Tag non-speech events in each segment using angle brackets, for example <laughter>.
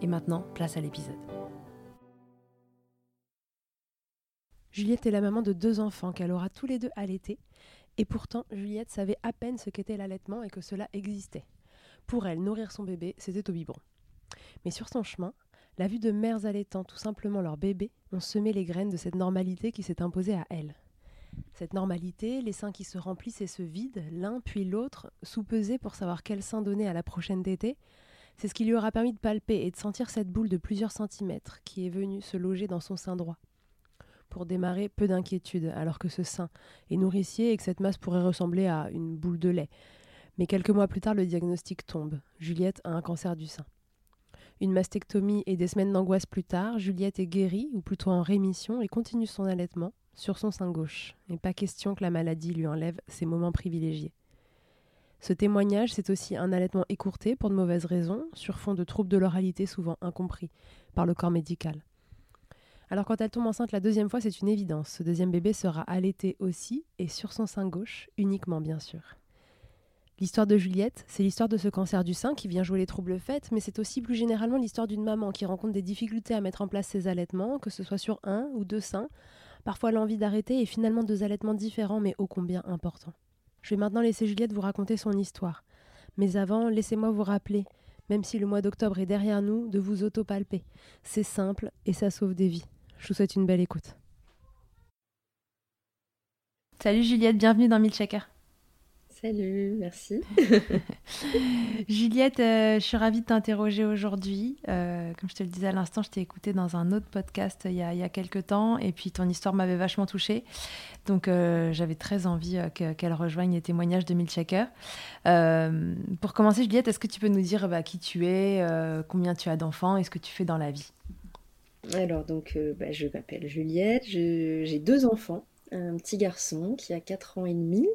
Et maintenant, place à l'épisode. Juliette est la maman de deux enfants qu'elle aura tous les deux allaités. Et pourtant, Juliette savait à peine ce qu'était l'allaitement et que cela existait. Pour elle, nourrir son bébé, c'était au biberon. Mais sur son chemin, la vue de mères allaitant tout simplement leur bébé ont semé les graines de cette normalité qui s'est imposée à elle. Cette normalité, les seins qui se remplissent et se vident, l'un puis l'autre, sous-pesés pour savoir quel sein donner à la prochaine tétée, c'est ce qui lui aura permis de palper et de sentir cette boule de plusieurs centimètres qui est venue se loger dans son sein droit. Pour démarrer, peu d'inquiétude, alors que ce sein est nourricier et que cette masse pourrait ressembler à une boule de lait. Mais quelques mois plus tard, le diagnostic tombe. Juliette a un cancer du sein. Une mastectomie et des semaines d'angoisse plus tard, Juliette est guérie, ou plutôt en rémission, et continue son allaitement sur son sein gauche. Et pas question que la maladie lui enlève ses moments privilégiés. Ce témoignage, c'est aussi un allaitement écourté pour de mauvaises raisons, sur fond de troubles de l'oralité souvent incompris par le corps médical. Alors quand elle tombe enceinte la deuxième fois, c'est une évidence. Ce deuxième bébé sera allaité aussi, et sur son sein gauche, uniquement bien sûr. L'histoire de Juliette, c'est l'histoire de ce cancer du sein qui vient jouer les troubles faits, mais c'est aussi plus généralement l'histoire d'une maman qui rencontre des difficultés à mettre en place ses allaitements, que ce soit sur un ou deux seins, parfois l'envie d'arrêter et finalement deux allaitements différents mais ô combien importants. Je vais maintenant laisser Juliette vous raconter son histoire. Mais avant, laissez-moi vous rappeler, même si le mois d'octobre est derrière nous, de vous autopalper. C'est simple et ça sauve des vies. Je vous souhaite une belle écoute. Salut Juliette, bienvenue dans Milkshaker. Salut, merci. <laughs> Juliette, euh, je suis ravie de t'interroger aujourd'hui. Euh, comme je te le disais à l'instant, je t'ai écouté dans un autre podcast il y a, il y a quelques temps et puis ton histoire m'avait vachement touchée. Donc euh, j'avais très envie qu'elle rejoigne les témoignages de Milchaker. pour commencer, Juliette, est-ce que tu peux nous dire bah, qui tu es, combien tu as d'enfants et ce que tu fais dans la vie? Alors, donc, bah, je m'appelle Juliette, j'ai deux enfants, un petit garçon qui a 4 ans et demi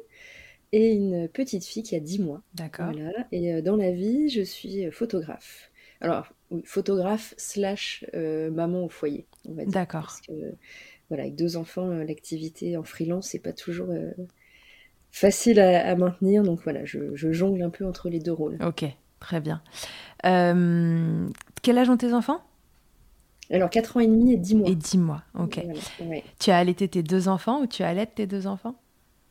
et une petite fille qui a 10 mois. D'accord. Voilà. Et euh, dans la vie, je suis euh, photographe. Alors, oui, photographe slash euh, maman au foyer, on va dire. D'accord. Parce que, voilà, avec deux enfants, l'activité en freelance, c'est pas toujours facile à, maintenir. Donc voilà, je, jongle un peu entre les deux rôles. Ok, très bien. quel âge ont tes enfants? Alors, 4 ans et demi et 10 mois. Et 10 mois, ok. Tu as allaité tes deux enfants ou tu allaites tes deux enfants?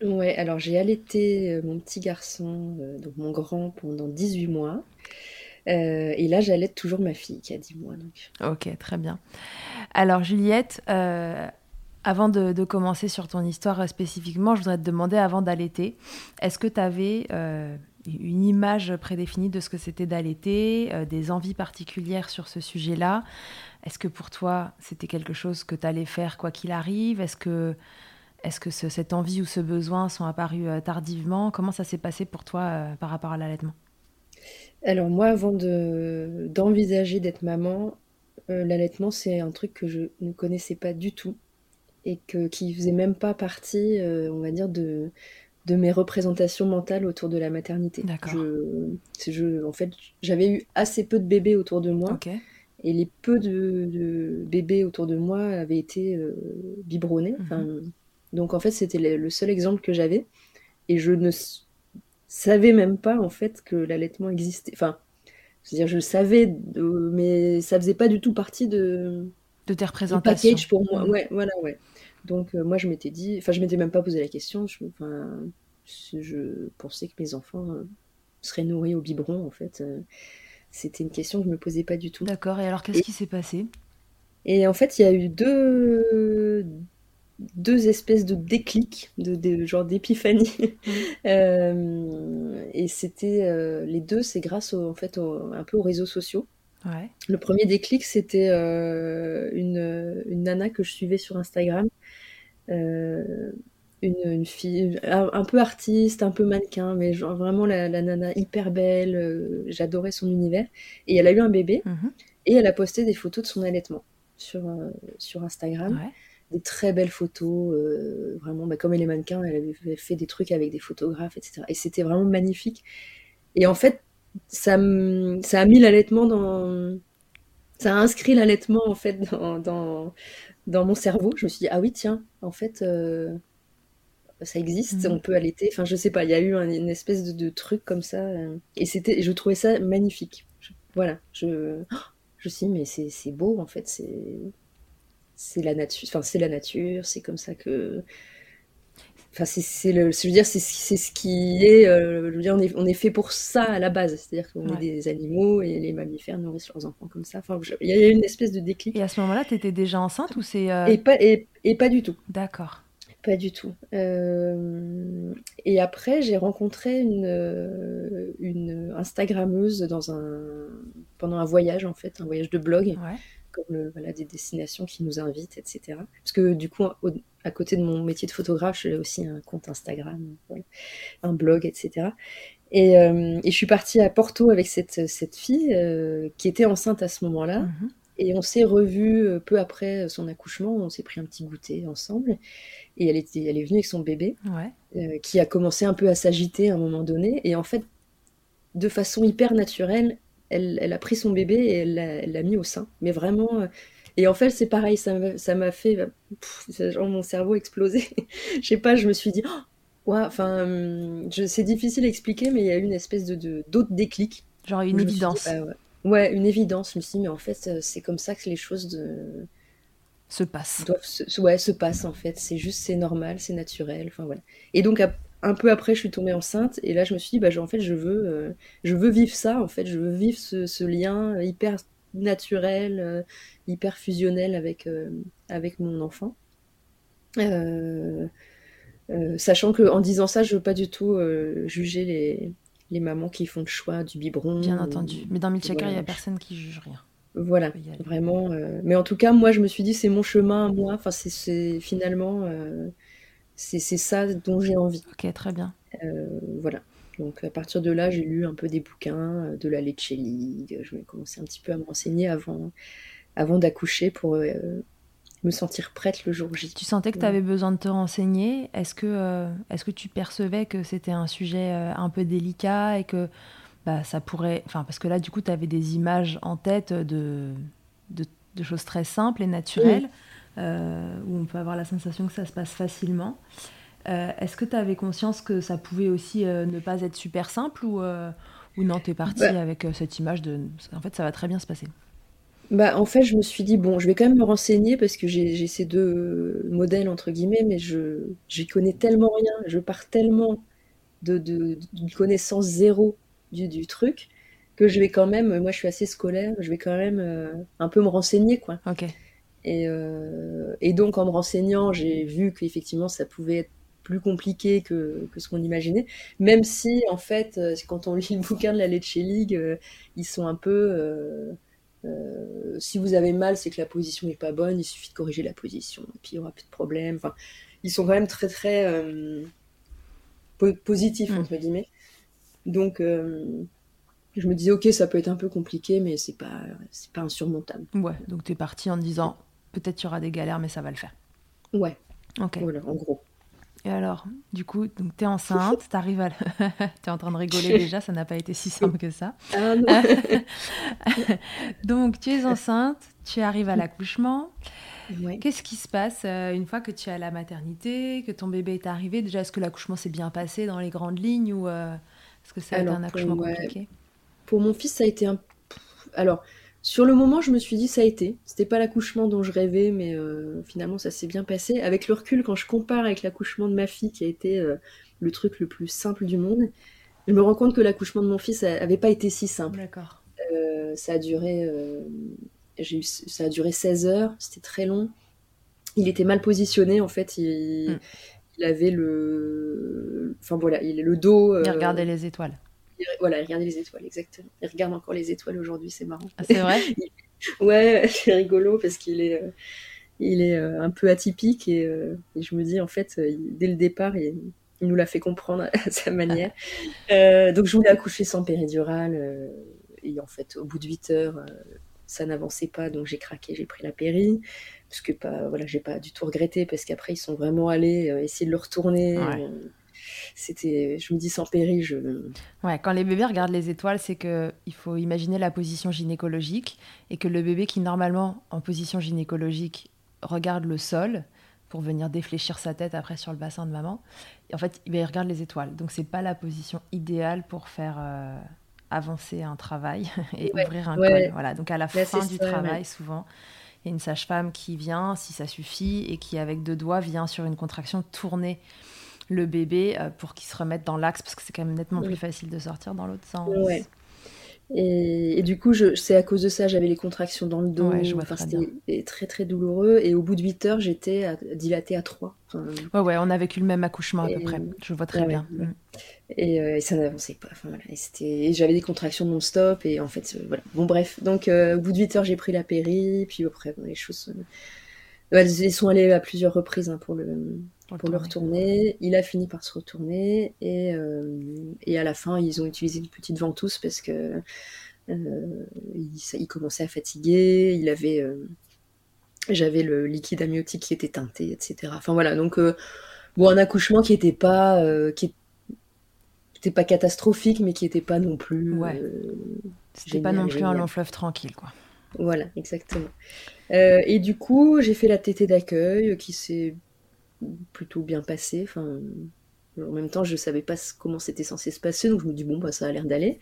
Ouais, alors j'ai allaité euh, mon petit garçon, euh, donc mon grand, pendant 18 mois. Euh, et là, j'allaite toujours ma fille qui a 10 mois. Donc. Ok, très bien. Alors, Juliette, avant de, commencer sur ton histoire spécifiquement, je voudrais te demander, avant d'allaiter, est-ce que tu avais une image prédéfinie de ce que c'était d'allaiter, des envies particulières sur ce sujet-là? Est-ce que pour toi, c'était quelque chose que tu allais faire quoi qu'il arrive? Est-ce que, est que cette envie ou ce besoin sont apparus tardivement? Comment ça s'est passé pour toi par rapport à l'allaitement? Alors moi, avant de d'envisager d'être maman, euh, l'allaitement, c'est un truc que je ne connaissais pas du tout et que qui faisait même pas partie, euh, on va dire, de de mes représentations mentales autour de la maternité. Je, en fait, j'avais eu assez peu de bébés autour de moi et les peu de, bébés autour de moi avaient été euh, biberonnés. Mhm. Donc en fait, c'était le seul exemple que j'avais et je ne savais même pas en fait que l'allaitement existait. Enfin, c'est-à-dire je le savais, mais ça faisait pas du tout partie de de tes représentations. package pour moi. Mm. Ouais, voilà, ouais. Donc euh, moi je m'étais dit, enfin je m'étais même pas posé la question. Je, enfin, je pensais que mes enfants euh, seraient nourris au biberon en fait. Euh, c'était une question que je me posais pas du tout. D'accord. Et alors qu'est-ce qui s'est passé? Et en fait il y a eu deux deux espèces de déclics, de, genre d'épiphanie. <laughs> Mmh. <laughs> Euh, et c'était euh, les deux, c'est grâce en fait un peu aux réseaux sociaux. Le premier déclic, c'était euh, une, une, nana que je suivais sur Instagram. Une, fille un, peu artiste, un peu mannequin, mais genre vraiment la, nana hyper belle. J'adorais son univers. Et elle a eu un bébé mmh et elle a posté des photos de son allaitement sur, sur Instagram des très belles photos, euh, vraiment, bah, comme elle est mannequin, elle avait fait des trucs avec des photographes, etc. Et c'était vraiment magnifique. Et en fait, ça, ça a mis l'allaitement dans. Ça a inscrit l'allaitement, en fait, dans, dans, mon cerveau. Je me suis dit, ah oui, tiens, en fait, euh, ça existe, mmh. on peut allaiter. Enfin, je sais pas, il y a eu une espèce de, truc comme ça. Euh, et c'était, je trouvais ça magnifique. voilà, je. Je me suis dit, mais c'est beau, en fait, c'est c'est la nature, enfin c'est la nature, c'est comme ça que, enfin c'est le, je veux dire c'est ce qui est, euh, je veux dire on est, on est fait pour ça à la base, c'est-à-dire qu'on est des animaux et les mammifères nourrissent leurs enfants comme ça. Enfin il y a une espèce de déclic. Et à ce moment-là, tu étais déjà enceinte ou c'est euh, et pas et, et, pas du tout. D'accord. Pas du tout. Euh, et après, j'ai rencontré une, une Instagrammeuse dans un, pendant un voyage, en fait, un voyage de blog. Ouais comme voilà, des destinations qui nous invitent, etc. Parce que du coup, à côté de mon métier de photographe, j'ai aussi un compte Instagram, un blog, etc. Euh, et, je suis partie à Porto avec cette, cette fille euh, qui était enceinte à ce moment-là. Mhm. Et on s'est revus euh, peu après son accouchement, on s'est pris un petit goûter ensemble. Et elle, était, elle est venue avec son bébé, qui a commencé un peu à s'agiter à un moment donné. Et en fait, de façon hyper naturelle, elle, a pris son bébé et elle l'a mis au sein. Mais vraiment. Euh, et en fait, c'est pareil, ça m'a fait. genre mon cerveau explosé. <laughs> Je sais pas, je me suis dit. Oh, enfin, hum, c'est difficile à expliquer, mais il y a eu une espèce de d'autres déclics. Genre une évidence. Bah ouais. une évidence. Je me suis dit, mais en fait, euh, c'est comme ça que les choses de... se passent. Doivent se, ouais, se passent en fait. C'est juste, c'est normal, c'est naturel. Enfin voilà. Et donc, un peu après, je suis tombée enceinte et là, je me suis dit, bah, en fait, je veux, euh, je veux vivre ça. En fait, je veux vivre ce, lien hyper naturel, euh, hyper fusionnel avec, euh, avec mon enfant. sachant que en disant ça, je veux pas du tout juger les, les, mamans qui font le choix du biberon. Bien entendu. Mais dans Milchaker, il y a personne qui juge rien. Voilà, vraiment. mais en tout cas, moi, je me suis dit, c'est mon chemin, moi. Enfin, c'est finalement c'est ça dont j'ai envie. Ok, très bien. Euh, voilà. Donc à partir de là, j'ai lu un peu des bouquins, euh, de la Lecce League. Je vais commencer un petit peu à me renseigner avant, avant d'accoucher pour euh, me sentir prête le jour J. Tu sentais que tu avais besoin de te renseigner. Est-ce que, est que tu percevais que c'était un sujet un peu délicat et que bah, ça pourrait... Enfin, parce que là, du coup, tu avais des images en tête de, de, choses très simples et naturelles. Où on peut avoir la sensation que ça se passe facilement. Euh, est-ce que tu avais conscience que ça pouvait aussi euh, ne pas être super simple ou, ou non, tu es parti bah avec cette image de. En fait, ça va très bien se passer bah, en fait, je me suis dit, bon, je vais quand même me renseigner parce que j'ai ces deux modèles, entre guillemets, mais je j'y connais tellement rien, je pars tellement de, de, connaissance zéro du, du truc que je vais quand même, moi je suis assez scolaire, je vais quand même un peu me renseigner, quoi. Ok. Et, et donc en me renseignant, j'ai vu qu'effectivement ça pouvait être plus compliqué que, que ce qu'on imaginait, même si en fait, quand on <laughs> lit le bouquin de la Leche League, ils sont un peu euh, si vous avez mal, c'est que la position n'est pas bonne, il suffit de corriger la position, et puis il n'y aura plus de problème. Enfin, ils sont quand même très très euh, positifs, mm. entre guillemets. Donc, euh, je me disais, ok, ça peut être un peu compliqué, mais c'est pas, c'est pas insurmontable. Ouais, donc tu es parti en disant, peut-être il y aura des galères, mais ça va le faire. Ouais. Ok. Voilà, en gros. Et alors, du coup, donc t'es enceinte, <laughs> t'arrives à... <laughs> t'es en train de rigoler déjà, ça n'a pas été si simple que ça. Ah <laughs> donc, tu es enceinte, tu arrives à l'accouchement. Qu'est-ce qui se passe euh, une fois que tu es à la maternité, que ton bébé est arrivé? Déjà, est-ce que l'accouchement s'est bien passé dans les grandes lignes ou euh, est-ce que ça a été un accouchement compliqué? Pour mon fils, ça a été un... Alors, sur le moment, je me suis dit ça a été. C'était pas l'accouchement dont je rêvais, mais euh, finalement ça s'est bien passé. Avec le recul, quand je compare avec l'accouchement de ma fille, qui a été euh, le truc le plus simple du monde, je me rends compte que l'accouchement de mon fils avait pas été si simple. D'accord. Euh, ça a duré, j'ai eu, ça a duré 16 heures. C'était très long. Il était mal positionné en fait. Il, hmm. il avait le, enfin voilà, il le dos. il regardait les étoiles voilà, il regardait les étoiles, exactement. Il regarde encore les étoiles aujourd'hui, c'est marrant. Ah, c'est vrai <laughs> Ouais, <laughs> c'est rigolo parce qu'il est, euh, il est euh, un peu atypique et, euh, et, je me dis, en fait, dès le départ, il, il nous l'a fait comprendre <laughs> à sa manière. donc, je voulais accoucher sans péridurale et en fait, au bout de 8 heures, ça n'avançait pas, donc j'ai craqué, j'ai pris la péri. Parce que pas, voilà, j'ai pas du tout regretté parce qu'après, ils sont vraiment allés essayer de le retourner c'était, je me dis sans péril, je. Ouais, quand les bébés regardent les étoiles, c'est que il faut imaginer la position gynécologique et que le bébé qui normalement en position gynécologique regarde le sol pour venir défléchir sa tête après sur le bassin de maman, en fait, il regarde les étoiles. Donc c'est pas la position idéale pour faire euh, avancer un travail <laughs> et ouvrir un col. Voilà. Donc à la fin du travail, souvent. Il y a une sage-femme qui vient, si ça suffit, et qui, avec deux doigts, vient sur une contraction tourner le bébé euh, pour qu'il se remette dans l'axe parce que c'est quand même nettement plus facile de sortir dans l'autre sens. Ouais. Et, du coup, c'est à cause de ça, j'avais les contractions dans le dos. Ouais, je enfin, c'était très très douloureux. Et au bout de 8 heures, j'étais dilatée à 3. ouais, ouais, on a vécu le même accouchement à peu près. Je vois très bien. Mm. Euh, et, ça n'avançait pas. Enfin, voilà. et j'avais des contractions non-stop. Et en fait, euh, voilà. Bon, bref. Donc, au bout de 8 heures, j'ai pris la péri. Puis après, les choses. Elles sont allées à plusieurs reprises hein, pour le pour le retourner. Il a fini par se retourner et, euh, et, à la fin, ils ont utilisé une petite ventouse parce que euh, il, commençait à fatiguer. Il avait, euh, j'avais le liquide amniotique qui était teinté, etc. Enfin voilà, donc bon, un accouchement qui n'était pas, qui était pas catastrophique, mais qui n'était pas non plus. Ouais. C'était pas non plus un long fleuve tranquille, quoi. Voilà, exactement. et du coup, j'ai fait la tétée d'accueil qui s'est plutôt bien passé. Enfin, en même temps, je savais pas comment c'était censé se passer, donc je me dis bon bah ça a l'air d'aller.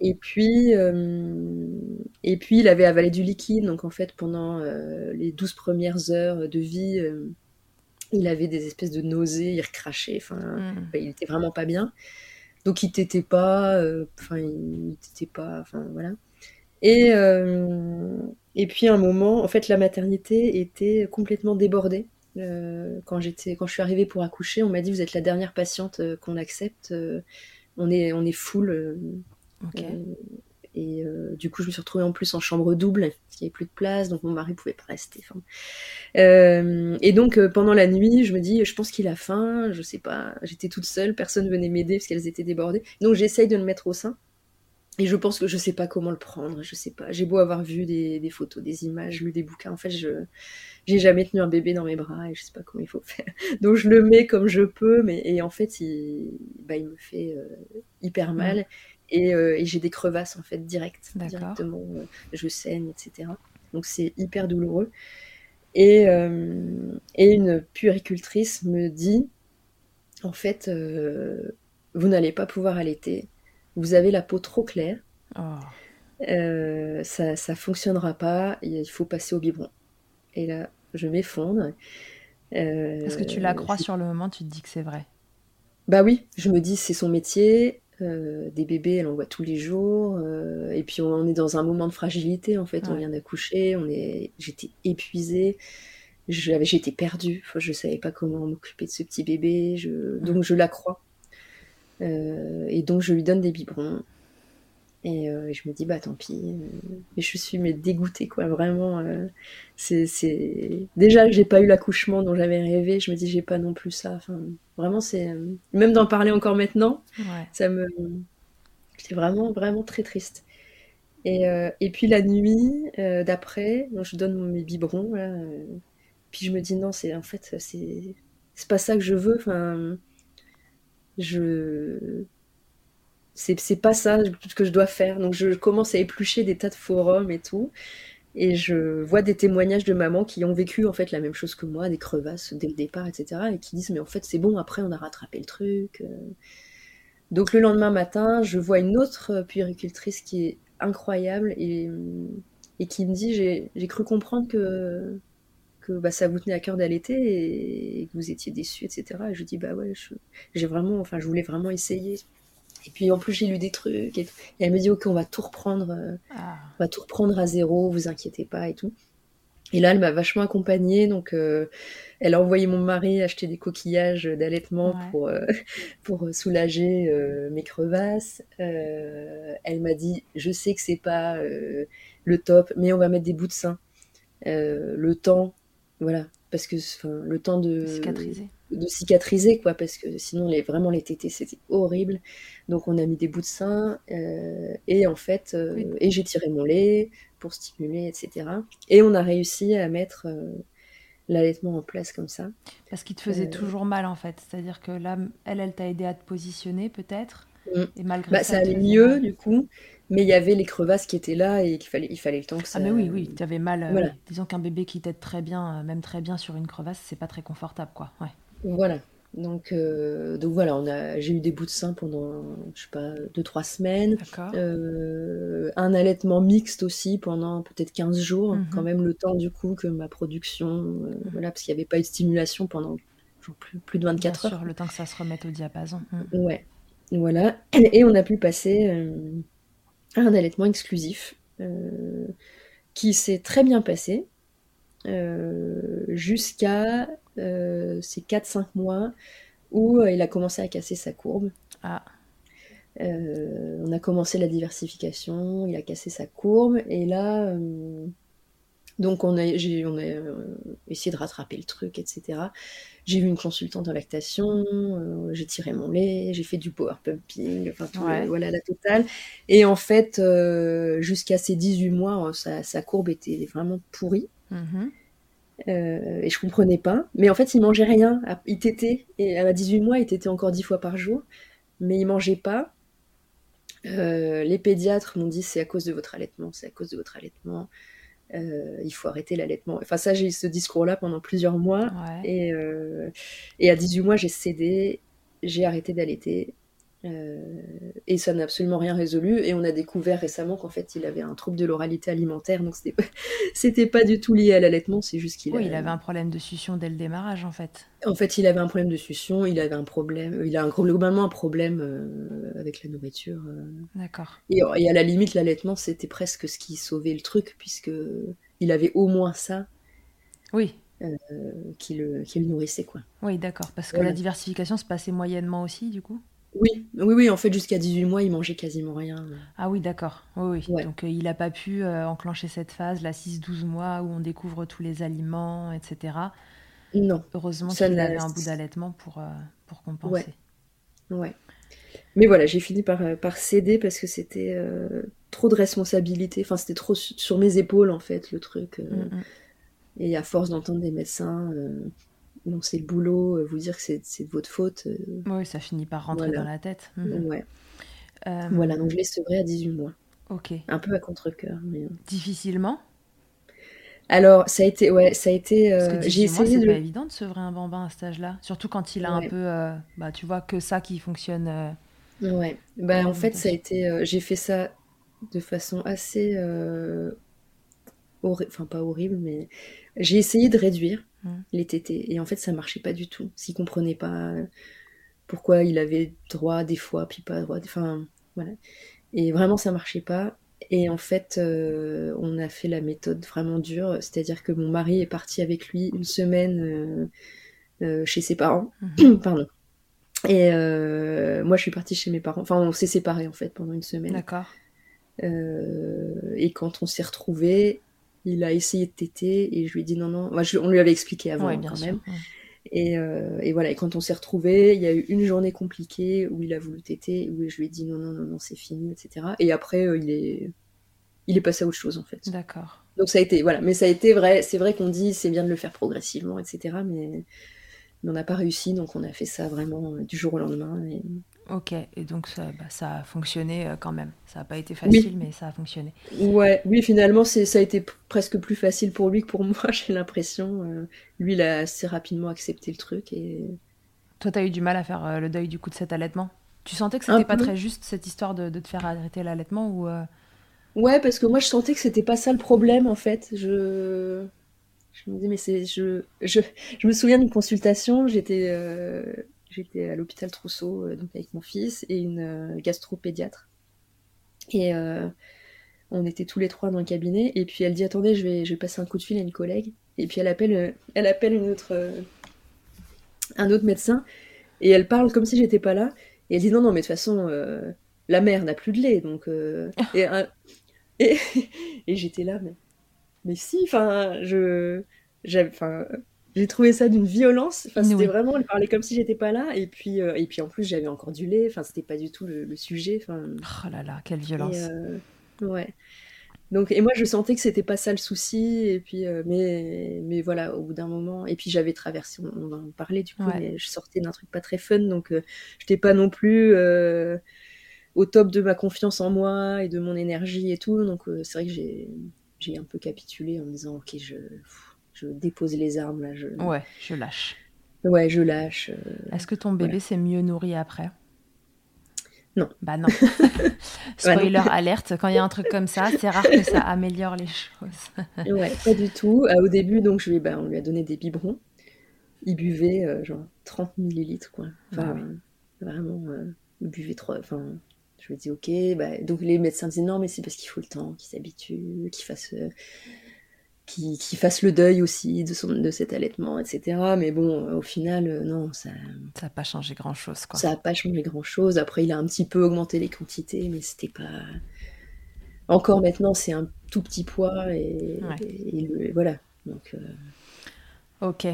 Et puis euh, et puis il avait avalé du liquide, donc en fait pendant euh, les 12 premières heures de vie, euh, il avait des espèces de nausées, il recrachait, enfin hmm. bah, il était vraiment pas bien. Donc il t'était pas, enfin il t'était pas, enfin voilà. Et et puis à un moment, en fait la maternité était complètement débordée. Euh, quand j'étais, quand je suis arrivée pour accoucher, on m'a dit vous êtes la dernière patiente euh, qu'on accepte. Euh, on est, on est full. et du coup, je me suis retrouvée en plus en chambre double, parce qu'il n'y avait plus de place, donc mon mari pouvait pas rester. et donc pendant la nuit, je me dis, je pense qu'il a faim, je sais pas. J'étais toute seule, personne venait m'aider parce qu'elles étaient débordées. Donc j'essaye de le mettre au sein. Et je pense que je sais pas comment le prendre, je sais pas. J'ai beau avoir vu des, des, photos, des images, lu des bouquins, en fait, je j'ai jamais tenu un bébé dans mes bras et je sais pas comment il faut faire. <laughs> Donc je le mets comme je peux, mais et en fait, il, bah, il me fait euh, hyper mal et, euh, et j'ai des crevasses en fait direct, directement. Euh, je saigne, etc. Donc c'est hyper douloureux. Et, et une puéricultrice me dit, en fait, vous n'allez pas pouvoir allaiter vous avez la peau trop claire, oh. euh, ça ça fonctionnera pas, il faut passer au biberon. Et là, je m'effondre. Euh, Est-ce que tu la crois sur le moment, tu te dis que c'est vrai Bah oui, je me dis c'est son métier, des bébés, elle en voit tous les jours. et puis on, est dans un moment de fragilité en fait. On vient d'accoucher, on est, j'étais épuisée, j'étais perdue. je savais pas comment m'occuper de ce petit bébé. Je, donc je la crois. Et donc je lui donne des biberons. Et euh, je me dis, bah tant pis. Euh, mais je suis mais dégoûtée, quoi. Vraiment, euh, c'est. Déjà, j'ai pas eu l'accouchement dont j'avais rêvé. Je me dis, j'ai pas non plus ça. Enfin, vraiment, c'est. Même d'en parler encore maintenant, ça me. C'est vraiment, vraiment très triste. Et, et puis la nuit d'après, je donne mes biberons. Là, puis je me dis, non, c'est en fait, c'est. C'est pas ça que je veux. Enfin. Je c'est pas ça que je dois faire. Donc je commence à éplucher des tas de forums et tout. Et je vois des témoignages de mamans qui ont vécu en fait la même chose que moi, des crevasses dès le départ, etc. Et qui disent mais en fait c'est bon, après on a rattrapé le truc. Euh. Donc le lendemain matin, je vois une autre puéricultrice qui est incroyable et, et qui me dit j'ai cru comprendre que, que bah, ça vous tenait à cœur d'allaiter et, que vous étiez déçu, etc. Et je dis bah ouais, j'ai vraiment, enfin je voulais vraiment essayer. Et puis en plus, j'ai lu des trucs. Et, elle me dit Ok, on va tout reprendre. Euh, ah. On va tout reprendre à zéro, vous inquiétez pas et tout. Et là, elle m'a vachement accompagnée. Donc, euh, elle a envoyé mon mari acheter des coquillages d'allaitement pour, euh, <laughs> pour soulager mes crevasses. elle m'a dit Je sais que c'est pas le top, mais on va mettre des bouts de sein. le temps, voilà, parce que le temps de cicatriser de cicatriser, quoi, parce que sinon, les, vraiment, les tétés, c'était horrible. Donc, on a mis des bouts de sein, euh, et en fait, euh, et j'ai tiré mon lait pour stimuler, etc. Et on a réussi à mettre euh, l'allaitement en place comme ça. Parce qu'il te faisait toujours mal, en fait. C'est-à-dire que là, elle, elle t'a aidé à te positionner, peut-être? Mm. Et malgré bah, ça, ça allait mieux, du coup. Mais il y avait les crevasses qui étaient là et qu'il fallait, il fallait le temps que ça. Ah, mais oui, oui, tu avais mal. disons qu'un bébé qui t'aide très bien, même très bien sur une crevasse, c'est pas très confortable, quoi. Ouais. Voilà. Donc, euh, donc voilà, on a, j'ai eu des bouts de sein pendant, je sais pas, 2-3 semaines. Euh, un allaitement mixte aussi pendant peut-être 15 jours, mhm. quand même le temps du coup que ma production, euh, mhm. voilà, parce qu'il n'y avait pas eu de stimulation pendant plus, plus de 24 heures. le temps que ça se remette au diapason. Mhm. Ouais, voilà. Et on a pu passer à un allaitement exclusif qui s'est très bien passé. jusqu'à euh, ces 4-5 mois où euh, il a commencé à casser sa courbe. Ah. Euh, on a commencé la diversification, il a cassé sa courbe, et là, donc on a, on a essayé de rattraper le truc, etc. J'ai vu une consultante en lactation, j'ai tiré mon lait, j'ai fait du power pumping, enfin tout, voilà la totale. Et en fait, jusqu'à ces 18 mois, sa, courbe était vraiment pourrie. Mm-hmm. Euh, et je comprenais pas. Mais en fait, il mangeait rien. Il tétait. Et à 18 mois, il tétait encore 10 fois par jour. Mais il mangeait pas. Euh, les pédiatres m'ont dit c'est à cause de votre allaitement, c'est à cause de votre allaitement. Euh, il faut arrêter l'allaitement. Enfin, ça, j'ai eu ce discours-là pendant plusieurs mois. Et, et à 18 mois, j'ai cédé. J'ai arrêté d'allaiter. Euh, et ça n'a absolument rien résolu. Et on a découvert récemment qu'en fait, il avait un trouble de l'oralité alimentaire. Donc, c'était pas, <laughs> c'était pas du tout lié à l'allaitement, c'est juste qu'il oui, il avait un problème de succion dès le démarrage, en fait. En fait, il avait un problème de succion, il avait un problème, il a un, globalement un problème euh, avec la nourriture. Euh. D'accord. Et, et, à la limite, l'allaitement, c'était presque ce qui sauvait le truc, puisque il avait au moins ça. Oui. qui, le, qui le nourrissait, quoi. Oui, d'accord. Parce que la diversification se passait moyennement aussi, du coup? Oui, oui, oui, en fait, jusqu'à 18 mois, il mangeait quasiment rien. Ah oui, d'accord. Oui, oui. Donc, euh, il n'a pas pu euh, enclencher cette phase, la 6-12 mois, où on découvre tous les aliments, etc. Non. Heureusement qu'il avait un bout d'allaitement pour, euh, pour compenser. Ouais. ouais. Mais voilà, j'ai fini par, par céder parce que c'était trop de responsabilité. Enfin, c'était trop sur mes épaules, en fait, le truc. Mm, mm. Et à force d'entendre des médecins non, c'est le boulot, euh, vous dire que c'est de votre faute. Euh, oui, ça finit par rentrer dans la tête. Mhm. Ouais. Euh, voilà, donc je l'ai sevré à 18 mois. Ok. Un peu à contre-coeur. Mais... Difficilement? Alors, ça a été, ouais, ça a été. j'ai essayé. C'est pas évident de sevrer un bambin à cet âge-là, surtout quand il a un peu, bah, tu vois, que ça qui fonctionne. Ouais. Bah, en fait, ça a été. j'ai fait ça de façon assez, enfin pas horrible, mais j'ai essayé de réduire. Mm. les tétés. Et en fait, ça marchait pas du tout. S'ils comprenaient pas. pourquoi il avait droit des fois, puis pas droit. Enfin, voilà. Et vraiment, ça marchait pas. Et en fait, euh, on a fait la méthode vraiment dure, c'est-à-dire que mon mari est parti avec lui une semaine chez ses parents. Mhm. <coughs> Pardon. Et moi, je suis partie chez mes parents. Enfin, on s'est séparés en fait pendant une semaine. D'accord. et quand on s'est retrouvés, il a essayé de téter et je lui ai dit non, non. on lui avait expliqué avant quand même. Euh, et, voilà, et quand on s'est retrouvés, il y a eu une journée compliquée où il a voulu téter, où je lui ai dit non, non, non, non, c'est fini, etc. Et après, euh, il, est... il est passé à autre chose en fait. D'accord. Donc ça a été, voilà, mais ça a été vrai, c'est vrai qu'on dit c'est bien de le faire progressivement, etc. Mais, mais on n'a pas réussi, donc on a fait ça vraiment euh, du jour au lendemain. Et... Ok, et donc ça, bah, ça a fonctionné euh, quand même. Ça n'a pas été facile, mais ça a fonctionné. Ouais, oui, finalement, ça a été presque plus facile pour lui que pour <laughs> moi, j'ai l'impression. Euh. lui, il a assez rapidement accepté le truc. Et... Toi, tu as eu du mal à faire euh, le deuil du coup de cet allaitement? Tu sentais que c'était pas très juste cette histoire de, te faire arrêter l'allaitement ou Ouais, parce que moi, je sentais que c'était pas ça le problème en fait. Je. Je me disais, mais c'est. Je... Je... je me souviens d'une consultation, j'étais J'étais à l'hôpital Trousseau euh, donc avec mon fils et une euh, gastropédiatre. Et euh, on était tous les trois dans le cabinet. Et puis elle dit Attendez, je vais, je vais passer un coup de fil à une collègue. Et puis elle appelle, elle appelle une autre, un autre médecin. Et elle parle comme si j'étais pas là. Et elle dit Non, non, mais de toute façon, la mère n'a plus de lait. Donc, et, <laughs> et, j'étais là, mais, mais si, enfin, je. Enfin, j'ai trouvé ça d'une violence. Enfin, c'était vraiment, elle parlait comme si j'étais pas là. Et puis, euh, et puis en plus, j'avais encore du lait. Enfin, c'était pas du tout le, sujet. Enfin, oh là là, quelle violence. Euh, ouais. Donc, et moi, je sentais que c'était pas ça le souci. Et puis, euh, mais, mais voilà, au bout d'un moment. Et puis, j'avais traversé, on, va en parler du coup, mais je sortais d'un truc pas très fun. Donc, je j'étais pas non plus au top de ma confiance en moi et de mon énergie et tout. Donc, c'est vrai que j'ai un peu capitulé en me disant, ok, je je dépose les armes là. Je... Ouais, je lâche. Ouais, je lâche. Euh, Est-ce que ton bébé s'est mieux nourri après? Non. <laughs> <laughs> Bah non. Spoiler alerte, quand il y a un truc comme ça, c'est rare que ça améliore les choses. <laughs> ouais, pas du tout. Euh, au début, donc, je lui, bah, on lui a donné des biberons. Il buvait euh, genre 30 millilitres, quoi. Enfin, vraiment, il buvait trop. Enfin, je lui ai dit, ok. Bah, donc les médecins disaient, non, mais c'est parce qu'il faut le temps, qu'il s'habitue, qu'il fasse qui, qui, fasse le deuil aussi de, son, de cet allaitement, etc. Mais bon, au final, euh, non, ça ça n'a pas changé grand-chose. Ça n'a pas changé grand-chose. Après, il a un petit peu augmenté les quantités, mais c'était pas... Encore maintenant, c'est un tout petit poids, et, voilà. Donc, euh, Ok.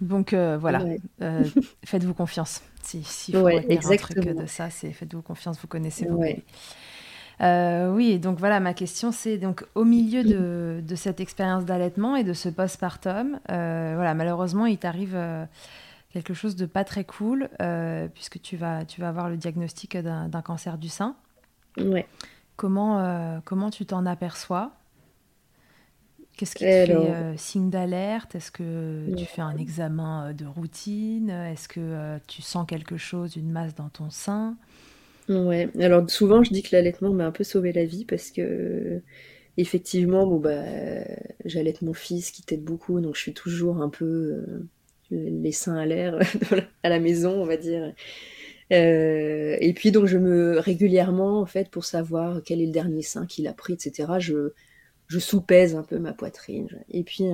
Donc euh, voilà, <laughs> faites-vous confiance. Si, si faut ouais, un truc de ça, c'est faites-vous confiance, vous connaissez vos. Euh, oui, donc voilà, ma question c'est donc au milieu de, cette expérience d'allaitement et de ce postpartum, euh, voilà, malheureusement il t'arrive euh, quelque chose de pas très cool puisque tu vas, tu vas avoir le diagnostic d'un cancer du sein. Ouais. Comment, comment tu t'en aperçois? Qu'est-ce qui te fait signe d'alerte? Est-ce que tu fais un examen de routine? Est-ce que tu sens quelque chose, une masse dans ton sein? Ouais, alors souvent je dis que l'allaitement m'a un peu sauvé la vie parce que effectivement, bon bah j'allaite mon fils qui t'aide beaucoup, donc je suis toujours un peu euh, les seins à l'air <laughs> à la maison, on va dire. Euh, et puis donc je me régulièrement en fait pour savoir quel est le dernier sein qu'il a pris, etc. Je je sous-pèse un peu ma poitrine. Et puis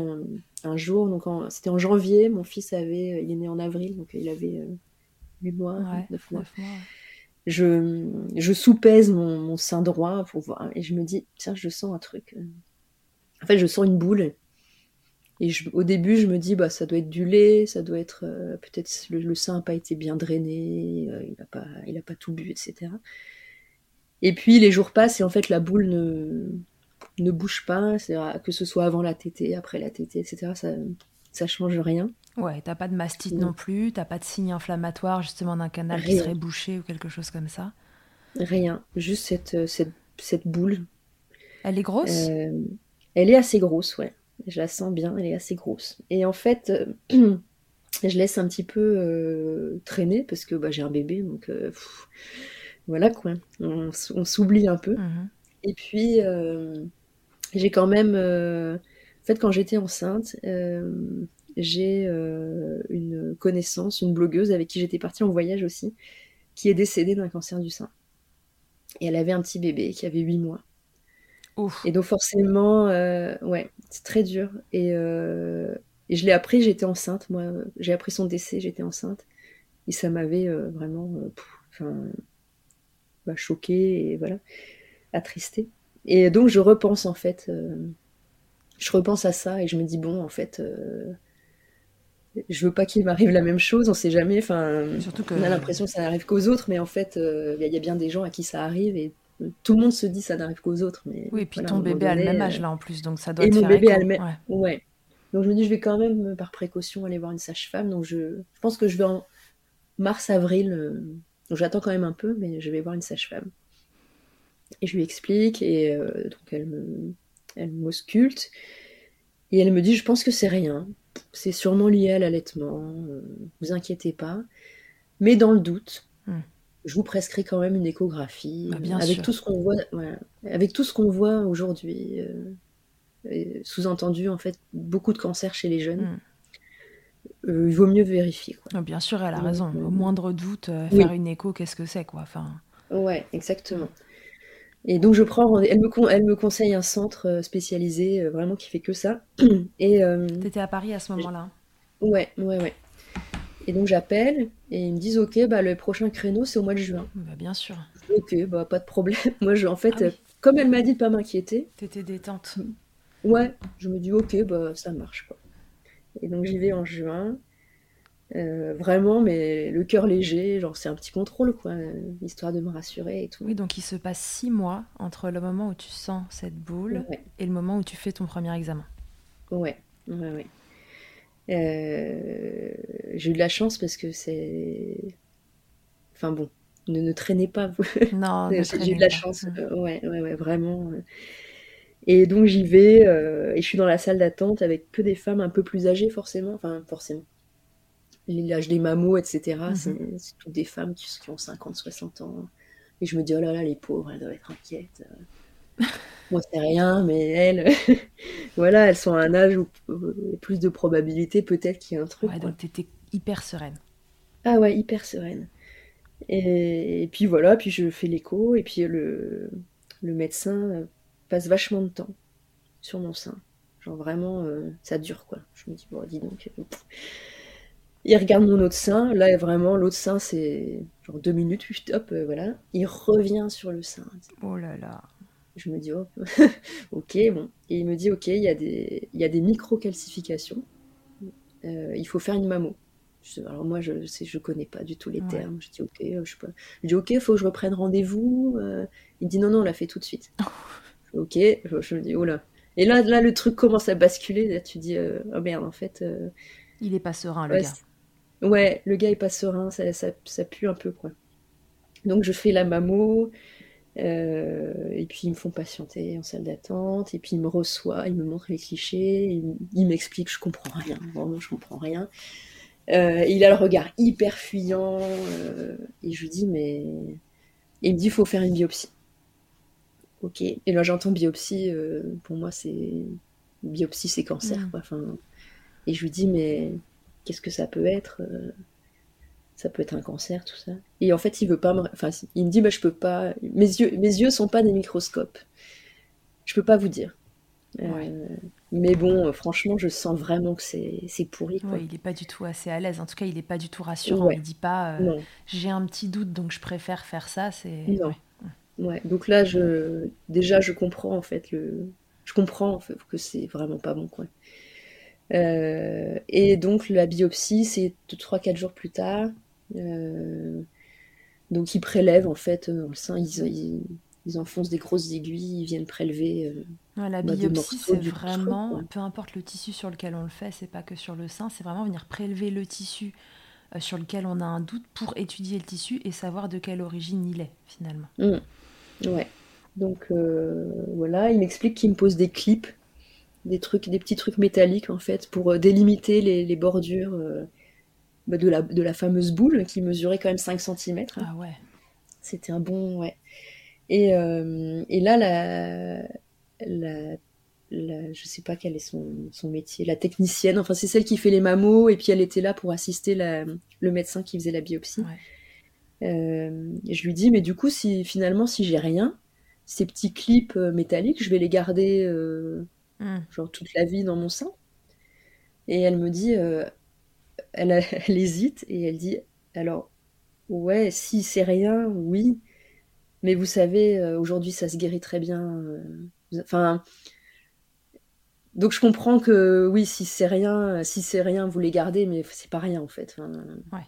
un, jour, donc c'était en janvier, mon fils avait, il est né en avril, donc il avait 8 mois, 9 mois je, je sous-pèse mon, sein droit pour voir. Et je me dis, tiens, je sens un truc. En fait, je sens une boule. Et au début, je me dis, bah, ça doit être du lait, ça doit être. Euh, peut-être le, sein n'a pas été bien drainé, euh, il n'a pas, pas tout bu, etc. Et puis les jours passent et en fait, la boule ne, ne bouge pas, que ce soit avant la tétée, après la tétée, etc. Ça, ça change rien. Ouais, t'as pas de mastite non, plus, t'as pas de signe inflammatoire justement d'un canal qui serait bouché ou quelque chose comme ça Rien, juste cette, euh, cette, cette boule. Elle est grosse? Euh, Elle est assez grosse, ouais. Je la sens bien, elle est assez grosse. Et en fait, euh, <clears throat> je laisse un petit peu traîner parce que bah, j'ai un bébé, donc voilà quoi. On, s'oublie un peu. Mhm. Et puis, j'ai quand même. en fait, quand j'étais enceinte, j'ai euh, une connaissance, une blogueuse avec qui j'étais partie en voyage aussi, qui est décédée d'un cancer du sein. Et elle avait un petit bébé qui avait 8 mois. Et donc forcément, ouais, c'est très dur. Et, et je l'ai appris, j'étais enceinte, moi. J'ai appris son décès, j'étais enceinte. Et ça m'avait vraiment bah, choquée et voilà, attristée. Et donc je repense en fait, euh, je repense à ça et je me dis bon en fait, euh, je veux pas qu'il m'arrive la même chose, on sait jamais. Enfin, que... on a l'impression que ça n'arrive qu'aux autres, mais en fait, euh, il y, a bien des gens à qui ça arrive et tout le monde se dit ça n'arrive qu'aux autres. Mais oui, et puis ton bébé a le même âge là en plus, donc ça doit. Et mon bébé a le même. Ouais. Donc je me dis je vais quand même par précaution aller voir une sage-femme. Donc je... je, pense que je vais en mars avril. Donc j'attends quand même un peu, mais je vais voir une sage-femme. Et je lui explique, et euh, donc elle me, elle m'ausculte, et elle me dit, je pense que c'est rien, c'est sûrement lié à l'allaitement, euh, vous inquiétez pas, mais dans le doute, hmm. je vous prescris quand même une échographie, bah, avec, tout ce qu'on voit, avec tout ce qu'on voit aujourd'hui, euh, sous-entendu en fait beaucoup de cancers chez les jeunes. Hmm. il vaut mieux vérifier. Quoi. Ah, bien sûr, elle a raison. Au moindre doute, faire une écho, qu'est-ce que c'est, quoi. Enfin. Ouais, exactement. Et donc je prends, elle me, elle me conseille un centre euh, spécialisé, euh, vraiment qui fait que ça. <clears throat> Et euh, t'étais à Paris à ce moment-là. Ouais, ouais, ouais. Et donc j'appelle et ils me disent ok, bah le prochain créneau c'est au mois de juin. Bah bien sûr. Ok, bah pas de problème. <laughs> Moi je, en fait, ah comme elle m'a dit de pas m'inquiéter. T'étais détente. Ouais, je me dis ok, bah ça marche quoi. Et donc j'y vais en juin. Euh, vraiment, mais le cœur léger, genre c'est un petit contrôle, quoi, histoire de me rassurer et tout. Oui, donc il se passe six mois entre le moment où tu sens cette boule et le moment où tu fais ton premier examen. Ouais, ouais, ouais. Euh, j'ai eu de la chance parce que c'est. Enfin bon, ne, ne traînez pas, vous. Non, <laughs> j'ai eu de la chance. Mm. ouais, ouais, ouais, vraiment. Et donc j'y vais et je suis dans la salle d'attente avec que des femmes un peu plus âgées, forcément. Enfin, forcément l'âge des mamots, etc. Mhm. C'est toutes des femmes qui, ont 50, 60 ans. Et je me dis, oh là là, les pauvres, elles doivent être inquiètes. Moi, c'est rien, mais elles, <laughs> voilà, elles sont à un âge où il y a plus de probabilité peut-être qu'il y a un truc. Ouais, donc t'étais hyper sereine. Ah ouais, hyper sereine. Et, puis voilà, puis je fais l'écho, et puis le, le médecin passe vachement de temps sur mon sein. Genre vraiment, euh, ça dure quoi. Je me dis, bon, dis donc. Il regarde mon autre sein. Là, vraiment, l'autre sein, c'est genre deux minutes, hop, euh, voilà. Il revient sur le sein. Oh là là. Je me dis, oh, <laughs> ok, bon. Et il me dit, ok, il y a des, il y a des micro-calcifications. Euh, il faut faire une mammo. alors moi, je sais, je connais pas du tout les termes. Je dis, ok, euh, je, pas. je dis, ok, il faut que je reprenne rendez-vous. il dit, non, non, on l'a fait tout de suite. <laughs> ok, je, me dis, oh là. Et là, là, le truc commence à basculer. Là, tu dis, oh merde, en fait. il est pas serein, le gars. Ouais, le gars est pas serein, ça, ça, pue un peu, quoi. Donc je fais la mammo, euh, et puis ils me font patienter en salle d'attente, et puis ils me reçoivent, ils me montrent les clichés, ils, m'expliquent, je comprends rien, vraiment je comprends rien. Euh, il a le regard hyper fuyant, euh, et je lui dis, mais. il me dit, il faut faire une biopsie. Ok. Et là j'entends biopsie, pour moi c'est. Biopsie c'est cancer, mm. quoi. Enfin, et je lui dis, mais qu'est-ce que ça peut être euh, ça peut être un cancer, tout ça. Et en fait, il veut pas me, enfin, il me dit, bah, je peux pas, mes yeux, mes yeux sont pas des microscopes. Je peux pas vous dire. Euh, mais bon, franchement, je sens vraiment que c'est pourri. Quoi. il est pas du tout assez à l'aise. En tout cas, il est pas du tout rassurant. Il dit pas, euh, j'ai un petit doute, donc je préfère faire ça. C'est. Ouais. Donc là, je, déjà, je comprends en fait le, je comprends en fait, que c'est vraiment pas bon, quoi. Euh, et donc la biopsie, c'est 3-4 jours plus tard. Euh, donc ils prélèvent en fait dans le sein, ils, ils, enfoncent des grosses aiguilles, ils viennent prélever. Euh, la bah, biopsie, c'est vraiment, peu importe le tissu sur lequel on le fait, c'est pas que sur le sein, c'est vraiment venir prélever le tissu sur lequel on a un doute pour étudier le tissu et savoir de quelle origine il est finalement. Mmh. Ouais. Donc voilà, il m'explique qu'il me pose des clips des trucs, des petits trucs métalliques en fait pour euh, délimiter les, bordures euh, bah, de, la, de la fameuse boule qui mesurait quand même 5 cm. Ah ouais. C'était un bon ouais. Et, euh, et là la, la la, je sais pas quel est son, son métier, la technicienne, enfin c'est celle qui fait les mammos, et puis elle était là pour assister la, le médecin qui faisait la biopsie. Euh, et je lui dis, mais du coup, si finalement, si j'ai rien, ces petits clips métalliques, je vais les garder euh, mm. genre toute la vie dans mon sein. Et elle me dit, elle, <laughs> elle, hésite et elle dit, alors ouais, si c'est rien, oui, mais vous savez, aujourd'hui ça se guérit très bien. Enfin, donc je comprends que oui, si c'est rien, si c'est rien, vous les gardez, mais c'est pas rien en fait. ouais.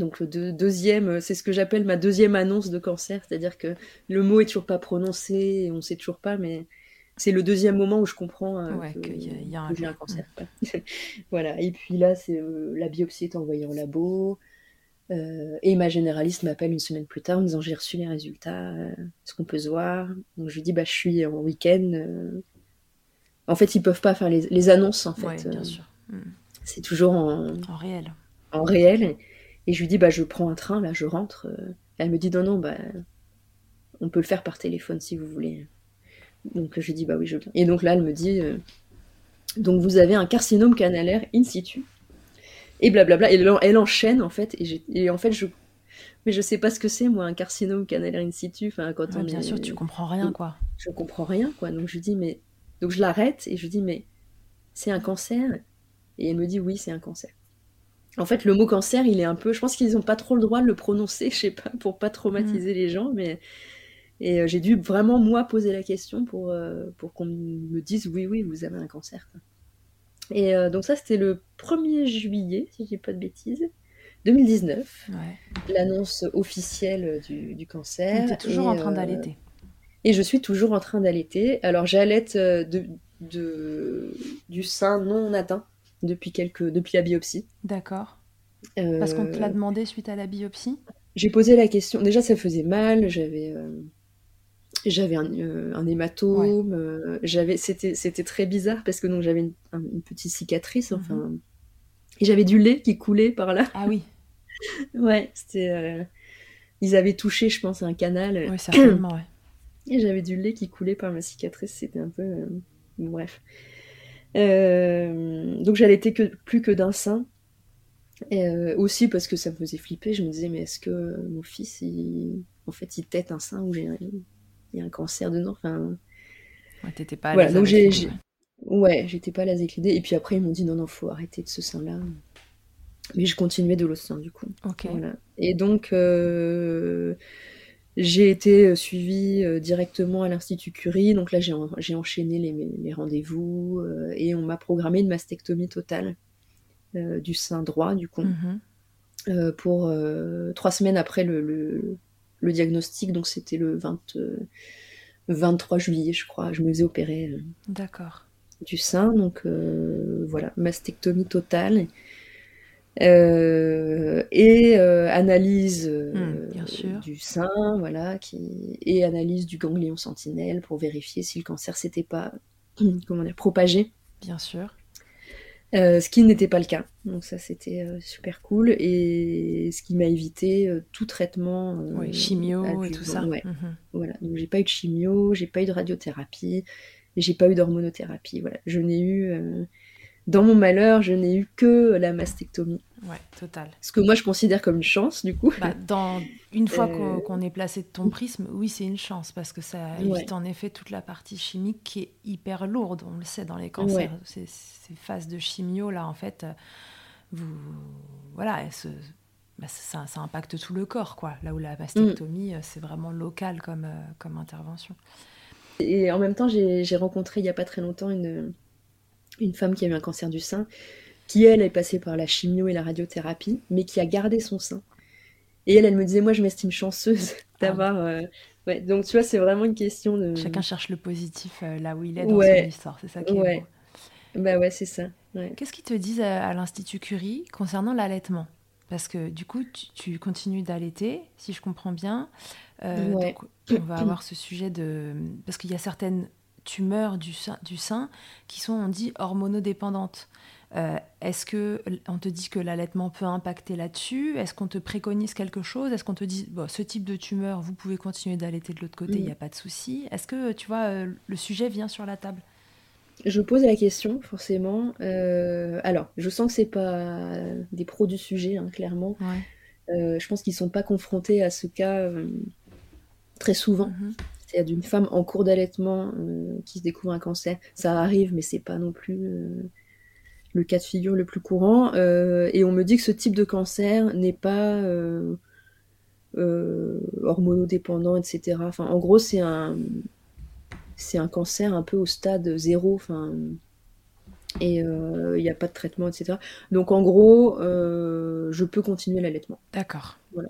Donc le deuxième, c'est ce que j'appelle ma deuxième annonce de cancer, c'est-à-dire que le mot est toujours pas prononcé, on sait toujours pas, mais c'est le deuxième moment où je comprends euh, que, y a, j'ai un cancer. <laughs> voilà. Et puis là, c'est euh, la biopsie est envoyée en labo. Euh, et ma généraliste m'appelle une semaine plus tard en me disant j'ai reçu les résultats, est-ce qu'on peut se voir? Donc je lui dis bah je suis en week-end, en fait, ils peuvent pas faire les, annonces, en fait. bien sûr. Hmm. C'est toujours en, en réel. En réel. Et, je lui dis, bah, je prends un train, là, je rentre. elle me dit, non, non, bah, on peut le faire par téléphone si vous voulez. Donc, je lui dis, bah oui, je viens. Et donc là, elle me dit, euh, donc vous avez un carcinome canalaire in situ. Et blablabla. Et elle, enchaîne, en fait. Et, et, en fait, je. Mais je sais pas ce que c'est, moi, un carcinome canalaire in situ. Enfin, quand on bien sûr, tu comprends rien, quoi. Je comprends rien, quoi. Donc, je lui dis, mais donc je l'arrête et je dis mais c'est un cancer? Et elle me dit oui, c'est un cancer. En fait, le mot cancer, il est un peu. Je pense qu'ils n'ont pas trop le droit de le prononcer, <laughs> je sais pas, pour pas traumatiser mm. les gens, mais. Et euh, j'ai dû vraiment, moi, poser la question pour, euh, pour qu'on me dise oui, oui, vous avez un cancer. Et euh, donc, ça, c'était le 1er juillet, si je dis pas de bêtises, 2019. L'annonce officielle du, du cancer. Tu es toujours en train d'allaiter. Et je suis toujours en train d'allaiter. Alors j'allaite de, de, du sein non atteint depuis, quelques, depuis la biopsie. D'accord. Parce qu'on te l'a demandé suite à la biopsie? J'ai posé la question. Déjà, ça faisait mal. J'avais j'avais un, un, hématome. j'avais c'était c'était très bizarre parce que donc j'avais une, une, petite cicatrice. Enfin, mhm. et j'avais du lait qui coulait par là. Ah oui. <laughs> ouais, c'était. ils avaient touché, je pense, un canal. Oui, certainement, <clears throat> ouais. Et j'avais du lait qui coulait par ma cicatrice, c'était un peu. Euh, bref. Euh, donc j'allaitais que, plus que d'un sein. Euh, aussi parce que ça me faisait flipper, je me disais, mais est-ce que mon fils, il... en fait, il tête un sein où il y a un cancer dedans enfin... Ouais, t'étais pas à voilà, donc j'ai, Ouais, j'étais pas à la zéclidée. Et puis après, ils m'ont dit, non, non, faut arrêter de ce sein-là. Mais je continuais de l'autre sein, du coup. Ok. Voilà. Et donc, j'ai été euh, suivie euh, directement à l'Institut Curie, donc là j'ai enchaîné les, rendez-vous euh, et on m'a programmé une mastectomie totale du sein droit du coup mhm. pour trois semaines après le, diagnostic, donc c'était le 23 juillet je crois, je me faisais opérer D'accord. du sein, donc voilà, mastectomie totale. Euh, et euh, analyse euh, hmm, du sein, voilà, qui, et analyse du ganglion sentinelle pour vérifier si le cancer s'était pas <clears throat> comment dire, propagé. Bien sûr. Ce qui n'était pas le cas. Donc ça, c'était super cool. Et ce qui m'a évité tout traitement. chimio et tout ça. Ouais. Mhm. Voilà. Donc j'ai pas eu de chimio, j'ai pas eu de radiothérapie, j'ai pas eu d'hormonothérapie. Voilà. Je n'ai eu dans mon malheur, je n'ai eu que la mastectomie. Ouais, total. Ce que moi je considère comme une chance, du coup. Bah, dans, une fois euh, qu'on est placé de ton prisme, oui, c'est une chance parce que ça évite en effet toute la partie chimique qui est hyper lourde. On le sait dans les cancers. Ces, phases de chimio, là, en fait, vous, voilà, bah, ça, ça, impacte tout le corps, quoi. Là où la mastectomie, mm. c'est vraiment local comme, euh, comme intervention. Et en même temps, j'ai rencontré il n'y a pas très longtemps une une femme qui a eu un cancer du sein, qui elle est passée par la chimio et la radiothérapie, mais qui a gardé son sein. Et elle, elle me disait, moi je m'estime chanceuse <laughs> d'avoir... Euh, ouais, donc tu vois, c'est vraiment une question de... Chacun cherche le positif euh, là où il est dans son histoire, c'est ça qui est beau. Bah ouais, c'est ça. Qu'est-ce qu'ils te disent à, l'Institut Curie concernant l'allaitement? Parce que du coup, tu, continues d'allaiter, si je comprends bien. Euh, donc, on va avoir ce sujet de... Parce qu'il y a certaines tumeurs du sein, du sein qui sont, on dit, hormonodépendantes. Euh, Est-ce que on te dit que l'allaitement peut impacter là-dessus? Est-ce qu'on te préconise quelque chose? Est-ce qu'on te dit bon, ce type de tumeur, vous pouvez continuer d'allaiter de l'autre côté, il n'y a pas de souci Est-ce que tu vois euh, le sujet vient sur la table? Je pose la question, forcément. Euh, alors, je sens que c'est pas des pros du sujet, hein, clairement. Euh, je pense qu'ils sont pas confrontés à ce cas très souvent. Mhm. C'est d'une femme en cours d'allaitement qui se découvre un cancer. Ça arrive, mais c'est pas non plus le cas de figure le plus courant. et on me dit que ce type de cancer n'est pas hormonodépendant, etc. Enfin, en gros, c'est un cancer un peu au stade zéro, et euh, il n'y a pas de traitement, etc. Donc en gros, euh, je peux continuer l'allaitement. D'accord. Voilà.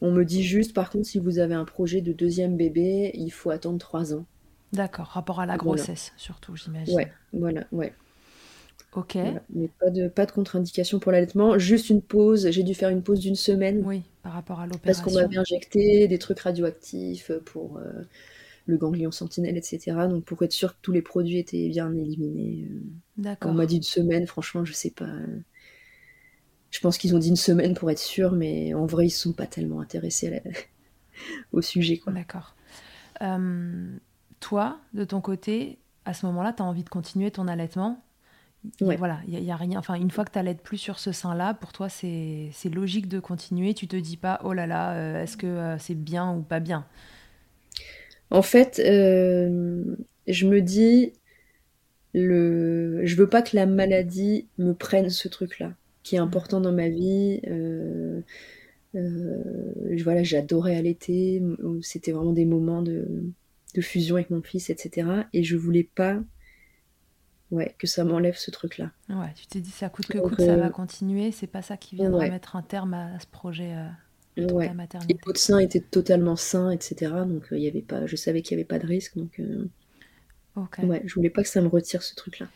On me dit juste, par contre, si vous avez un projet de deuxième bébé, il faut attendre trois ans. D'accord, rapport à la grossesse surtout, j'imagine. Ouais, voilà, ouais. Ok. Mais pas de, pas de contre-indication pour l'allaitement, juste une pause. J'ai dû faire une pause d'une semaine. Oui, par rapport à l'opération. Parce qu'on m'avait injecté des trucs radioactifs pour euh, le ganglion sentinelle, etc. Donc pour être sûr que tous les produits étaient bien éliminés. Euh. D'accord. On m'a dit une semaine, franchement, je sais pas. Je pense qu'ils ont dit une semaine pour être sûr, mais en vrai, ils sont pas tellement intéressés <laughs> au sujet. D'accord. Euh, toi, de ton côté, à ce moment-là, tu as envie de continuer ton allaitement? Voilà, il y, a rien. Enfin, une fois que tu n'allaites plus sur ce sein-là, pour toi, c'est logique de continuer? Tu te dis pas, oh là là, euh, est-ce que c'est bien ou pas bien? En fait, euh, je me dis, le... je veux pas que la maladie me prenne ce truc-là, qui est mmh. important dans ma vie. Euh, euh, voilà, j'adorais allaiter, c'était vraiment des moments de, fusion avec mon fils, etc. Et je voulais pas ouais, que ça m'enlève ce truc-là. Ouais, tu t'es dit, ça coûte que coûte, ça va continuer, c'est pas ça qui viendra mettre un terme à ce projet ouais. la maternité. Et sein était totalement sain, etc. Donc il euh, y avait pas, je savais qu'il n'y avait pas de risque. Donc euh, ouais, je voulais pas que ça me retire ce truc-là.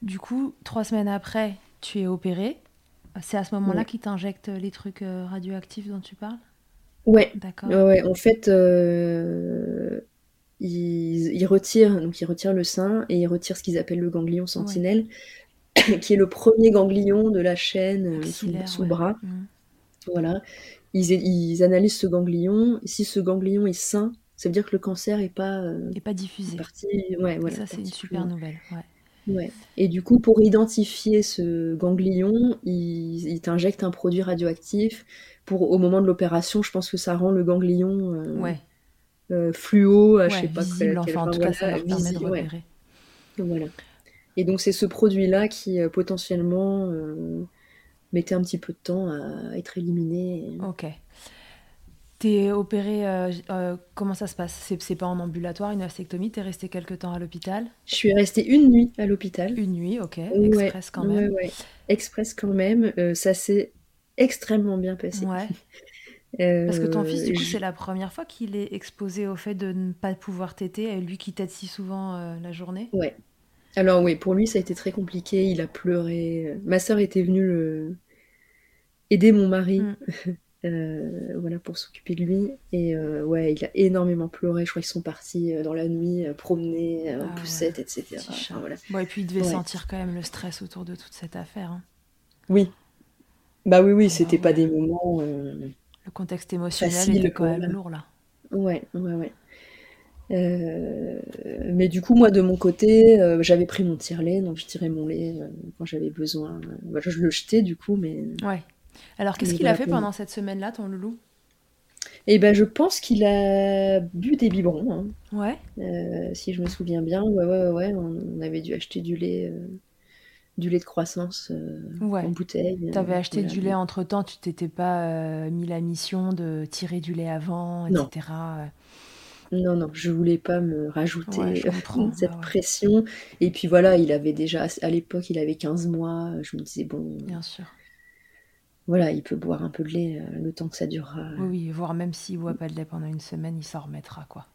Du coup, trois semaines après, tu es opéré. C'est à ce moment-là qu'ils t'injectent les trucs euh, radioactifs dont tu parles? Ouais. D'accord. Ouais, en fait, ils, retirent, donc ils retirent le sein et ils retirent ce qu'ils appellent le ganglion sentinelle, <coughs> qui est le premier ganglion de la chaîne sous, le bras. Mmh. Voilà. Ils, analysent ce ganglion. Si ce ganglion est sain, ça veut dire que le cancer n'est pas, euh, pas diffusé. Parti... Ouais, voilà, ça, c'est une super nouvelle. Ouais. Et du coup, pour identifier ce ganglion, ils, t'injectent un produit radioactif. Pour, au moment de l'opération, je pense que ça rend le ganglion euh, ouais. euh, fluo, je sais pas visible, enfin, en tout cas, ça leur permet de repérer. Voilà. Et donc, c'est ce produit-là qui potentiellement mettait un petit peu de temps à être éliminé. Ok. T'es opéré, euh, euh, comment ça se passe? C'est pas en ambulatoire, une mastectomie T'es resté quelque temps à l'hôpital? Je suis restée une nuit à l'hôpital. Une nuit, ok. Express quand même. Ouais, Express quand même. Euh, ça s'est extrêmement bien passé. Ouais. <laughs> Parce que ton fils, du coup, c'est la première fois qu'il est exposé au fait de ne pas pouvoir téter, lui qui tète si souvent la journée? Ouais. Alors oui, pour lui, ça a été très compliqué. Il a pleuré. Ma sœur était venue le... aider mon mari, mm. <laughs> euh, voilà, pour s'occuper de lui. Et euh, ouais, il a énormément pleuré. Je crois qu'ils sont partis euh, dans la nuit promener en ah poussette, etc. voilà. Bon, et puis il devait sentir quand même le stress autour de toute cette affaire. Hein. Oui. Bah oui, oui, c'était pas des moments. Le contexte émotionnel était quand même lourd là. Ouais, ouais, ouais. Euh, mais du coup, moi, de mon côté, euh, j'avais pris mon tire-lait, donc je tirais mon lait euh, quand j'avais besoin. Voilà, je le jetais du coup, mais. Ouais. Alors, qu'est-ce qu'il a fait pendant cette semaine-là, ton loulou? Eh ben, je pense qu'il a bu des biberons. Hein. Ouais. si je me souviens bien, ouais, ouais, ouais, on, avait dû acheter du lait du lait de croissance en bouteille. Tu avais acheté du lait entre temps, tu t'étais pas mis la mission de tirer du lait avant, etc. Non, non, je voulais pas me rajouter <laughs> cette bah pression. Et puis voilà, il avait déjà, à l'époque, il avait 15 mois. Je me disais, bon, Bien sûr. voilà, il peut boire un peu de lait euh, le temps que ça durera. Oui, oui, voire même s'il boit pas de lait pendant une semaine, il s'en remettra, quoi.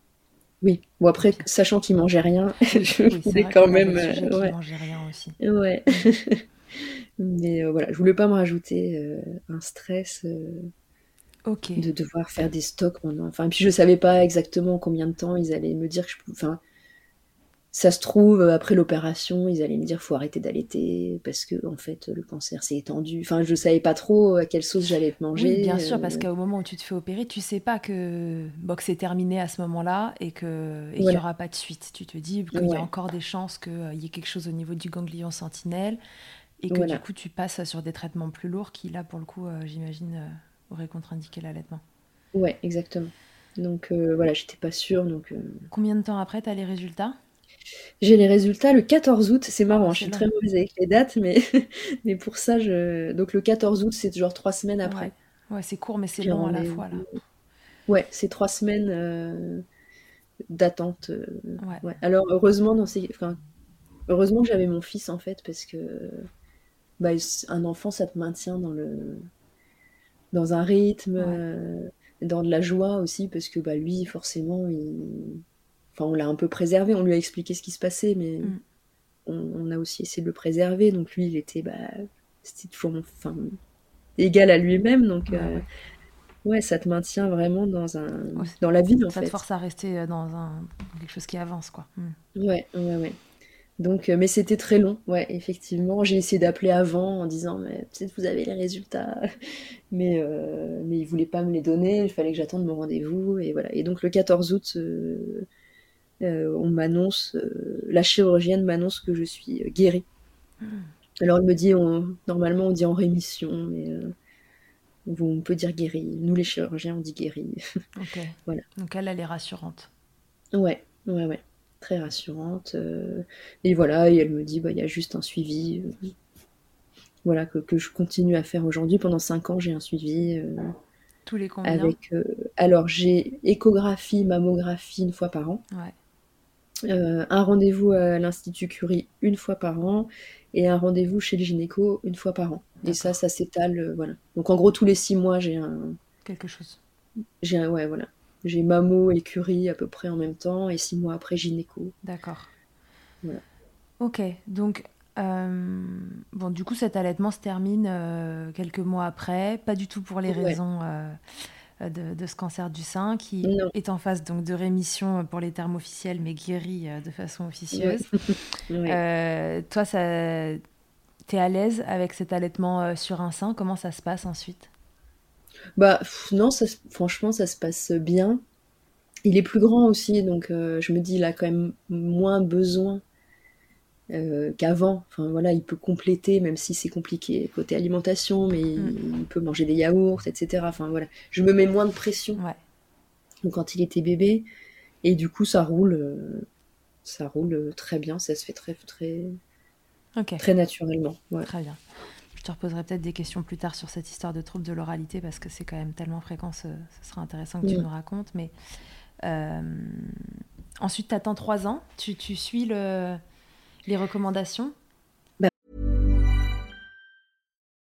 Oui, bon après, sachant qu'il mangeait rien, <laughs> je voulais quand même. Euh, ouais. mangeait rien aussi. Ouais. <laughs> Mais euh, voilà, je voulais pas me rajouter un stress de devoir faire des stocks pendant. Enfin, puis je savais pas exactement combien de temps ils allaient me dire que je Enfin, ça se trouve, après l'opération, ils allaient me dire faut arrêter d'allaiter parce que en fait le cancer s'est étendu. Enfin, je savais pas trop à quelle sauce j'allais te manger. Oui, bien sûr, parce qu'au moment où tu te fais opérer, tu sais pas que, bon, c'est terminé à ce moment-là et que qu'il n'y aura pas de suite. Tu te dis qu'il y a encore des chances qu'il y ait quelque chose au niveau du ganglion sentinelle et que du coup tu passes sur des traitements plus lourds qui là pour le coup, j'imagine, auraient contre-indiqué l'allaitement. Ouais, exactement. Donc voilà, j'étais pas sûre. Donc, Combien de temps après, tu as les résultats? J'ai les résultats le 14 août, c'est marrant, je suis très mauvaise avec les dates, mais, <laughs> mais pour ça, je... donc le 14 août, c'est genre trois semaines après. Ouais, c'est court, mais c'est long à la fois. Là. Ouais, c'est trois semaines euh, d'attente. Euh, ouais. Alors heureusement, dans ces... enfin, heureusement que j'avais mon fils en fait, parce que bah, un enfant, ça te maintient dans le dans un rythme, euh, dans de la joie aussi, parce que bah, lui, forcément, il Enfin, on l'a un peu préservé, on lui a expliqué ce qui se passait, mais mm. on, a aussi essayé de le préserver. Donc lui, il était, bah, c'était toujours, enfin, égal à lui-même. Donc, euh, ouais, ça te maintient vraiment dans un, dans la vie, en ça fait. te force à rester euh, dans un quelque chose qui avance, quoi. Mm. Ouais, ouais, ouais. Donc, euh, mais c'était très long, ouais, effectivement. J'ai essayé d'appeler avant en disant, mais peut-être vous avez les résultats, <laughs> mais mais il voulait pas me les donner. Il fallait que j'attende mon rendez-vous et voilà. Et donc le 14 août, euh, on m'annonce, euh, la chirurgienne m'annonce que je suis euh, guérie. Hmm. Alors elle me dit, normalement on dit en rémission, mais on peut dire guérie. Nous les chirurgiens on dit guérie. <laughs> Ok. voilà. Donc elle, elle est rassurante. Ouais, ouais, ouais. Très rassurante. et voilà, et elle me dit, bah, il y a juste un suivi. voilà, que, je continue à faire aujourd'hui. Pendant 5 ans, j'ai un suivi. Tous les combien avec, Alors j'ai échographie, mammographie une fois par an. Ouais. Euh, un rendez-vous à l'Institut Curie une fois par an et un rendez-vous chez le gynéco une fois par an. Et ça, ça s'étale, euh, voilà. Donc en gros, tous les six mois, j'ai un... Quelque chose. J'ai un... Ouais, voilà. J'ai mammo et curie à peu près en même temps et six mois après gynéco. D'accord. Voilà. Ok, donc... Euh, bon, du coup, cet allaitement se termine quelques mois après, pas du tout pour les raisons euh, de, ce cancer du sein, qui est en phase donc, de rémission pour les termes officiels, mais guéri euh, de façon officieuse. <laughs> Euh, toi, ça... tu es à l'aise avec cet allaitement sur un sein? Comment ça se passe ensuite? Bah non, ça, franchement, ça se passe bien. Il est plus grand aussi, donc je me dis, il a quand même moins besoin euh, qu'avant. Enfin voilà, il peut compléter, même si c'est compliqué côté alimentation, mais il, mm. peut manger des yaourts, etc. Enfin voilà, je me mets moins de pression. Quand il était bébé, et du coup ça roule, euh, ça roule très bien, ça se fait très très très naturellement. Très bien. Je te reposerai peut-être des questions plus tard sur cette histoire de troubles de l'oralité parce que c'est quand même tellement fréquent, ce, sera intéressant que tu mm. nous racontes. Mais euh, ensuite, tu attends trois ans, tu, tu suis le Les recommandations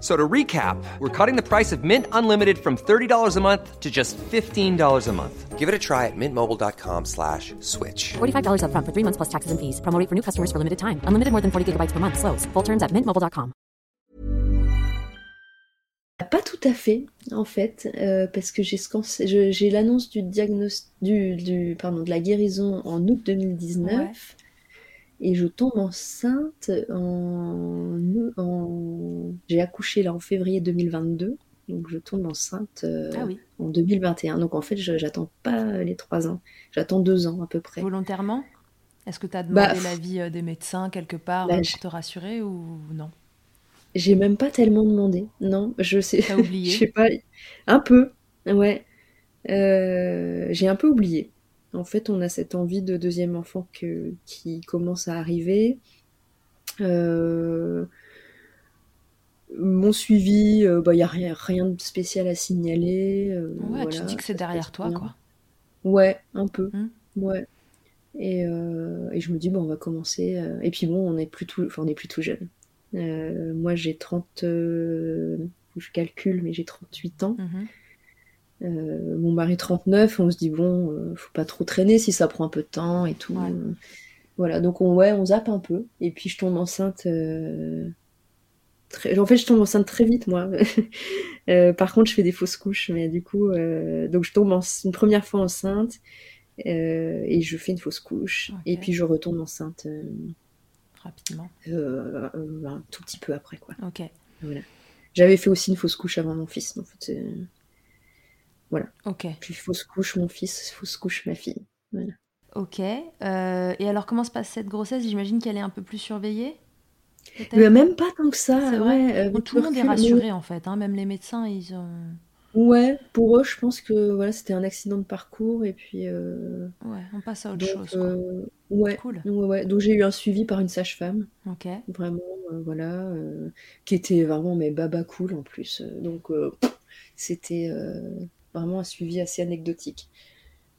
So to recap, we're cutting the price of Mint Unlimited from $30 a month to just $15 a month. Give it a try at mintmobile.com slash switch. $45 up front for three months plus taxes and fees. Promo for new customers for limited time. Unlimited more than 40 gigabytes per month. Slows. Full terms at mintmobile.com. Pas tout à fait, en fait, euh, parce que j'ai l'annonce du diagnostic, du, du, pardon, de la guérison en août 2019. Ouais. Et je tombe enceinte en, en... j'ai accouché là en février 2022, donc je tombe enceinte euh, ah en 2021. Donc en fait, j'attends pas les trois ans, j'attends deux ans à peu près. Volontairement? Est-ce que tu as bah, demandé l'avis euh, des médecins quelque part bah, pour te rassurer ou non? J'ai même pas tellement demandé, non. Je sais. Oublié? <laughs> Je sais pas, un peu, ouais. Euh, j'ai un peu oublié. En fait, on a cette envie de deuxième enfant qui commence à arriver. Euh, mon suivi, il euh, n'y bah, a rien, rien, de spécial à signaler. Euh, ouais, tu dis que c'est derrière toi, quoi. Ouais, un peu. Mmh. Ouais. Et, je me dis, bon, on va commencer. Et puis bon, on est plus tout, enfin, on est plus tout jeune. moi, j'ai 30. je calcule, mais j'ai 38 ans. Mmh mon mari 39, on se dit bon, faut pas trop traîner si ça prend un peu de temps et tout. Voilà, donc on, ouais, on zappe un peu. Et puis je tombe enceinte. Très... En fait, je tombe enceinte très vite, moi. <laughs> par contre, je fais des fausses couches, mais du coup, donc je tombe une première fois enceinte. Euh, et je fais une fausse couche. Et puis je retombe enceinte. Euh, Rapidement. Euh, un tout petit peu après, quoi. Ok. Voilà. J'avais fait aussi une fausse couche avant mon fils. En fait, voilà. Ok. Puis fausse couche mon fils, fausse couche ma fille. Voilà. Ok. et alors, comment se passe cette grossesse? J'imagine qu'elle est un peu plus surveillée Même pas tant que ça. Ouais. tout le monde est rassuré, en fait. Hein. Même les médecins, ils ont. Ouais, pour eux, je pense que voilà, c'était un accident de parcours et puis. Euh, ouais, on passe à autre chose. Quoi. Euh, ouais, cool. ouais, Donc j'ai eu un suivi par une sage-femme. Ok. Vraiment, euh, voilà, qui était vraiment mais baba cool en plus. Donc c'était vraiment un suivi assez anecdotique.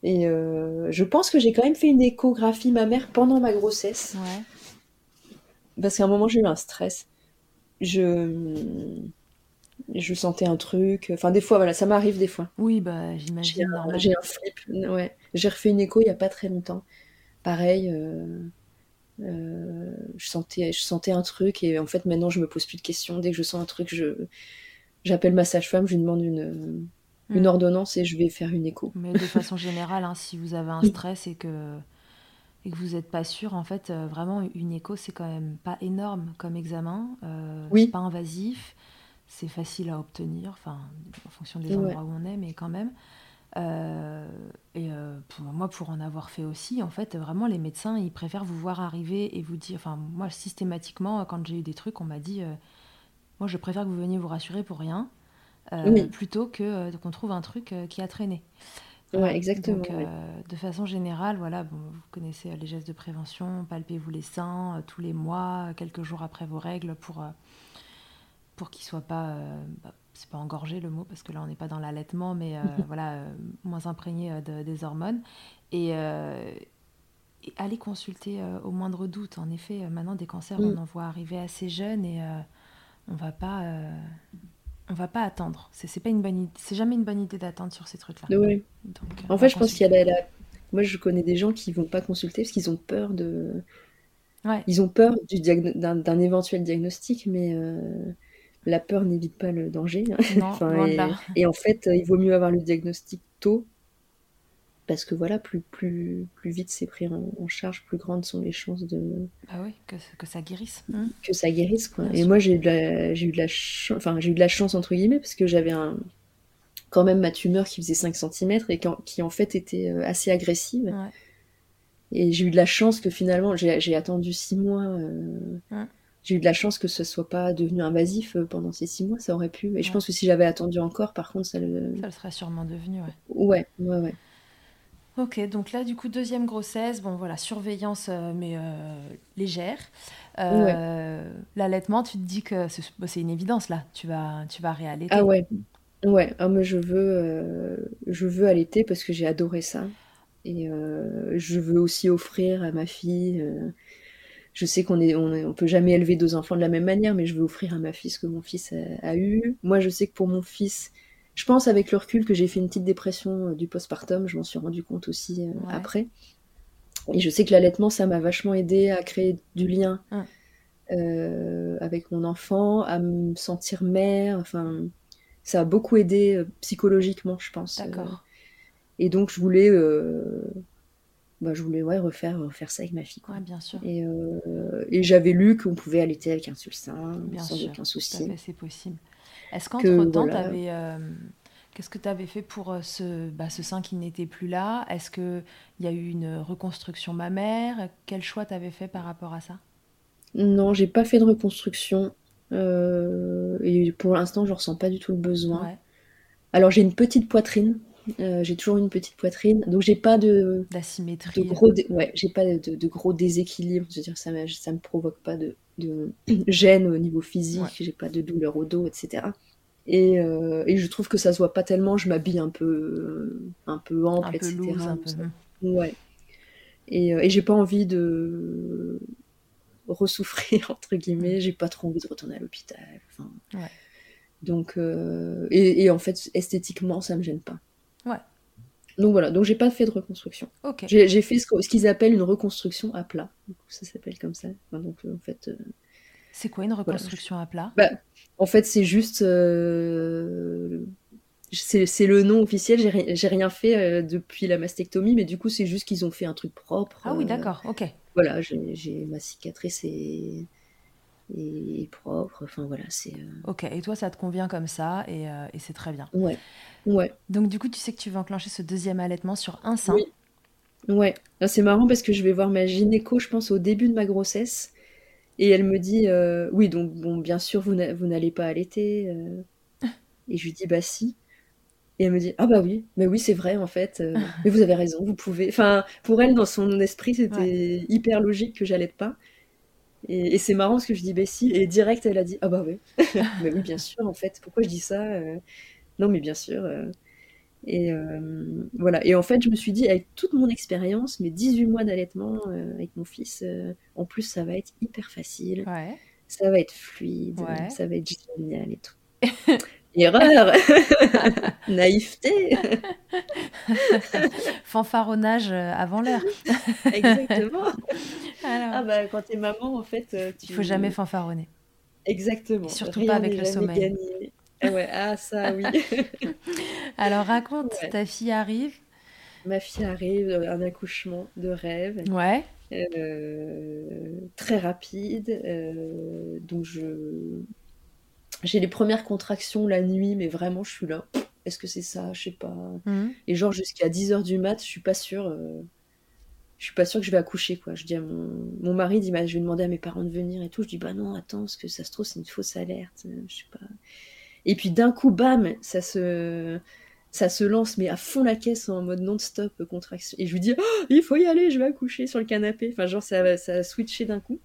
Et je pense que j'ai quand même fait une échographie mammaire pendant ma grossesse. Ouais. Parce qu'à un moment j'ai eu un stress. Je je sentais un truc. Enfin, des fois, voilà, ça m'arrive des fois. Oui, bah, j'imagine. J'ai un, flip. Ouais. J'ai refait une écho il y a pas très longtemps. Pareil, euh, euh, je, sentais, je sentais un truc et en fait, maintenant, je me pose plus de questions. Dès que je sens un truc, je j'appelle ma sage-femme, je lui demande une, une hmm. ordonnance et je vais faire une écho. Mais de façon générale, hein, si vous avez un stress et que et que vous n'êtes pas sûr, en fait, euh, vraiment, une écho, c'est quand même pas énorme comme examen. oui. C'est pas invasif c'est facile à obtenir, enfin, en fonction des endroits où on est, mais quand même. Euh, et euh, pour moi, pour en avoir fait aussi, en fait, vraiment, les médecins, ils préfèrent vous voir arriver et vous dire. Enfin, moi, systématiquement, quand j'ai eu des trucs, on m'a dit euh, Moi, je préfère que vous veniez vous rassurer pour rien, plutôt que qu'on trouve un truc qui a traîné. Ouais, exactement. Donc, de façon générale, voilà, bon, vous connaissez les gestes de prévention, palpez-vous les seins tous les mois, quelques jours après vos règles pour pour qu'il soit pas, euh, bah, c'est pas engorgé le mot parce que là on n'est pas dans l'allaitement, mais euh, <laughs> voilà, euh, moins imprégné des hormones. Et, aller consulter au moindre doute. En effet, maintenant des cancers, on mm. en voit arriver assez jeunes et on va pas, on va pas attendre. C'est pas une bonne, c'est jamais une bonne idée d'attendre sur ces trucs-là. Oui. en fait, je pense qu'il y a la, moi je connais des gens qui vont pas consulter parce qu'ils ont peur de, ouais. ils ont peur d'un éventuel diagnostic, mais la peur n'évite pas le danger. <laughs> et, en fait, il vaut mieux avoir le diagnostic tôt, parce que voilà, plus, plus, plus vite c'est pris en, charge, plus grandes sont les chances de. Ah oui, que, ça guérisse. Mmh. Que ça guérisse, quoi. et moi, j'ai eu, de la, j'ai eu, de la enfin, j'ai eu de la chance, entre guillemets, parce que j'avais un, quand même ma tumeur qui faisait 5 cm et qui, en fait était euh, assez agressive. Et j'ai eu de la chance que finalement, j'ai, attendu 6 mois. Euh, j'ai eu de la chance que ce soit pas devenu invasif euh, pendant ces six mois, ça aurait pu. Et je pense que si j'avais attendu encore, par contre, ça le. Ça le serait sûrement devenu, ouais. Ouais, ouais, ouais. Ok, donc là, du coup, deuxième grossesse, bon voilà, surveillance, euh, mais euh, légère. L'allaitement, tu te dis que c'est une évidence là, tu vas, tu vas réallaiter. Ah ouais, ouais, ah, mais je veux, je veux allaiter parce que j'ai adoré ça. Et je veux aussi offrir à ma fille je sais qu'on est, on, peut jamais élever deux enfants de la même manière, mais je veux offrir à ma fille ce que mon fils a, eu. Moi, je sais que pour mon fils, je pense avec le recul que j'ai fait une petite dépression euh, du postpartum. Je m'en suis rendu compte aussi euh, après. Et je sais que l'allaitement, ça m'a vachement aidé à créer du lien euh, avec mon enfant, à me sentir mère. Enfin, ça a beaucoup aidé psychologiquement, je pense. D'accord. et donc, je voulais bah, je voulais ouais, refaire, refaire ça avec ma fille. Quoi. bien sûr. Et, euh, et j'avais lu qu'on pouvait allaiter avec un seul sein, sans aucun souci. C'est possible. Est-ce qu'entre-temps, euh, Qu'est-ce que tu avais fait pour euh, ce, bah, ce sein qui n'était plus là? Est-ce qu'il y a eu une reconstruction mammaire? Quel choix tu avais fait par rapport à ça? Non, j'ai pas fait de reconstruction. et pour l'instant, je ressens pas du tout le besoin. Alors, j'ai une petite poitrine, euh, j'ai toujours une petite poitrine, donc j'ai pas de d'asymétrie. De gros, ouais, j'ai pas de, gros déséquilibre. Je veux dire, ça, ça me provoque pas de, de <clears throat> gêne au niveau physique. J'ai pas de douleur au dos, etc. Et, euh, et, je trouve que ça se voit pas tellement. Je m'habille un peu, un peu ample, un etc. Peu un peu... Ouais. Et, euh, et j'ai pas envie de ressouffrir <laughs> entre guillemets. J'ai pas trop envie de retourner à l'hôpital. Enfin, ouais. Donc, euh, et, en fait, esthétiquement, ça me gêne pas. Donc voilà, donc j'ai pas fait de reconstruction. Ok. J'ai fait ce, qu'ils appellent une reconstruction à plat. ça s'appelle comme ça. donc en fait. c'est quoi une reconstruction à plat? Bah, En fait, c'est juste c'est le nom officiel. J'ai rien fait euh, depuis la mastectomie, mais du coup, c'est juste qu'ils ont fait un truc propre. Ah oui, euh, d'accord, ok. Voilà, j'ai ma cicatrice est, propre. Enfin voilà, c'est. Euh, ok, et toi, ça te convient comme ça, et, et c'est très bien. Ouais, ouais. Donc du coup, tu sais que tu vas enclencher ce deuxième allaitement sur un sein. Oui. Ouais, c'est marrant parce que je vais voir ma gynéco, je pense, au début de ma grossesse. Et elle me dit, oui, donc bon, bien sûr, vous n'allez pas allaiter. <laughs> Et je lui dis, bah si. Et elle me dit Ah bah oui, mais oui, c'est vrai en fait. Euh, <laughs> mais vous avez raison, vous pouvez. Enfin, pour elle, dans son esprit, c'était hyper logique que j'allais pas. Et, c'est marrant parce que je dis Bah si. Et direct, elle a dit Ah bah oui. <laughs> mais oui, bien sûr, en fait. Pourquoi je dis ça euh, Non, mais bien sûr. Euh. Et voilà. Et en fait, je me suis dit, avec toute mon expérience, mes 18 mois d'allaitement avec mon fils, en plus, ça va être hyper facile. Ça va être fluide. Ça va être génial et tout. <laughs> Erreur <laughs> Naïveté <laughs> Fanfaronnage euh, avant l'heure. <laughs> Exactement. Ah bah quand t'es maman, en fait... Euh, tu... Il faut jamais fanfaronner. Exactement. surtout pas avec le sommeil. Ah ouais, ah ça oui. Alors raconte, ta fille arrive Ma fille arrive, euh, un accouchement de rêve. Ouais. très rapide. donc je j'ai les premières contractions la nuit, mais vraiment, je suis là. Est-ce que c'est ça? Je sais pas. Mhm. Et genre, jusqu'à 10h du mat, je suis pas sûre. Euh, je suis pas sûre que je vais accoucher, quoi. Je dis à mon, mon mari, dit, bah, je vais demander à mes parents de venir et tout. Je dis, bah non, attends, parce que ça se trouve, c'est une fausse alerte. Euh, je sais pas. Et puis d'un coup, bam, ça se, ça se lance, mais à fond la caisse en mode non-stop contraction. Et je lui dis, oh, il faut y aller, je vais accoucher sur le canapé. Enfin, genre, ça, ça a switché d'un coup.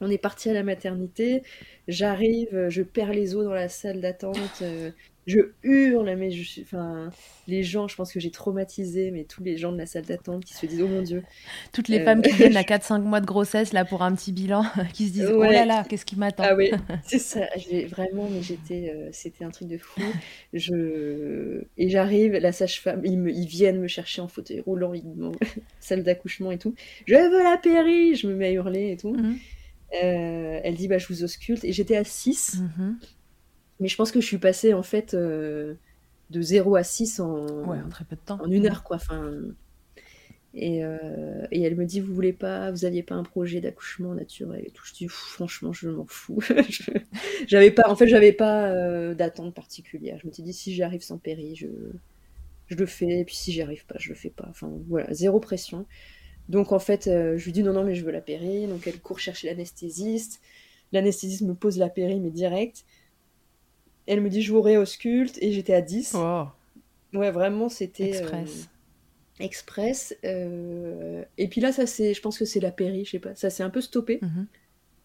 On est parti à la maternité. J'arrive, je perds les os dans la salle d'attente. Euh, je hurle, mais je suis. Enfin, les gens, je pense que j'ai traumatisé, mais tous les gens de la salle d'attente qui se disent Oh mon Dieu. Toutes les femmes qui euh, viennent <laughs> à 4-5 mois de grossesse, là, pour un petit bilan, <laughs> qui se disent Oh là là, qu'est-ce qui m'attend? Ah oui, <laughs> c'est ça. Vraiment, mais j'étais. Euh, c'était un truc de fou. Je... Et j'arrive, la sage-femme, ils, ils, viennent me chercher en fauteuil roulant, ils salle d'accouchement et tout. Je veux la péri Je me mets à hurler et tout. Mhm. Euh, elle dit bah je vous ausculte. Et j'étais à 6 mhm. mais je pense que je suis passée en fait euh, de 0 à 6 en, très peu de temps. en une heure quoi. Enfin et, euh, et, elle me dit vous voulez pas vous aviez pas un projet d'accouchement naturel et tout. Je dis franchement je m'en fous. <laughs> J'avais pas en fait j'avais pas d'attente particulière. Je me suis dit si j'y arrive sans péri je je le fais. Et puis si j'y arrive pas je le fais pas. Enfin voilà zéro pression donc en fait, euh, je lui dis non, non, mais je veux la péri. Donc elle court chercher l'anesthésiste. L'anesthésiste me pose la péri, mais direct. Elle me dit je vous réausculte et j'étais à 10. Ouais, vraiment, c'était. Euh, Express. Express. Euh, et puis là, ça c'est, je pense que c'est la péri, je sais pas. Ça s'est un peu stoppé. Mhm.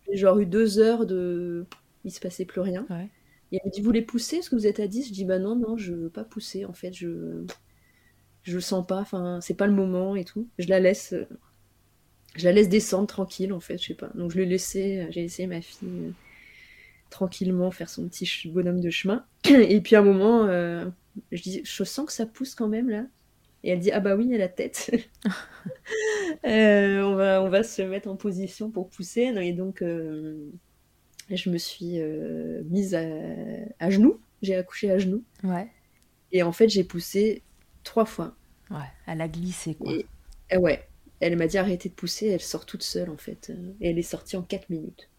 J'ai genre eu deux heures de. Il se passait plus rien. Et elle me dit vous voulez pousser? Est-ce que vous êtes à 10 Je dis bah non, non, je veux pas pousser en fait. Je je le sens pas, enfin, c'est pas le moment et tout. Je la laisse, euh, je la laisse descendre tranquille en fait, je sais pas. Donc je l'ai laissé, euh, j'ai laissé ma fille euh, tranquillement faire son petit bonhomme de chemin. <clears throat> Et puis à un moment, je dis, je sens que ça pousse quand même là. Et elle dit, ah bah oui, il y a la tête. <laughs> on, va, on va se mettre en position pour pousser. Et donc, je me suis mise à, à genoux. J'ai accouché à genoux. Ouais. Et en fait, j'ai poussé trois fois. Ouais, elle a glissé quoi. Et, eh ouais, elle m'a dit arrêtez de pousser, elle sort toute seule en fait. Et elle est sortie en quatre minutes.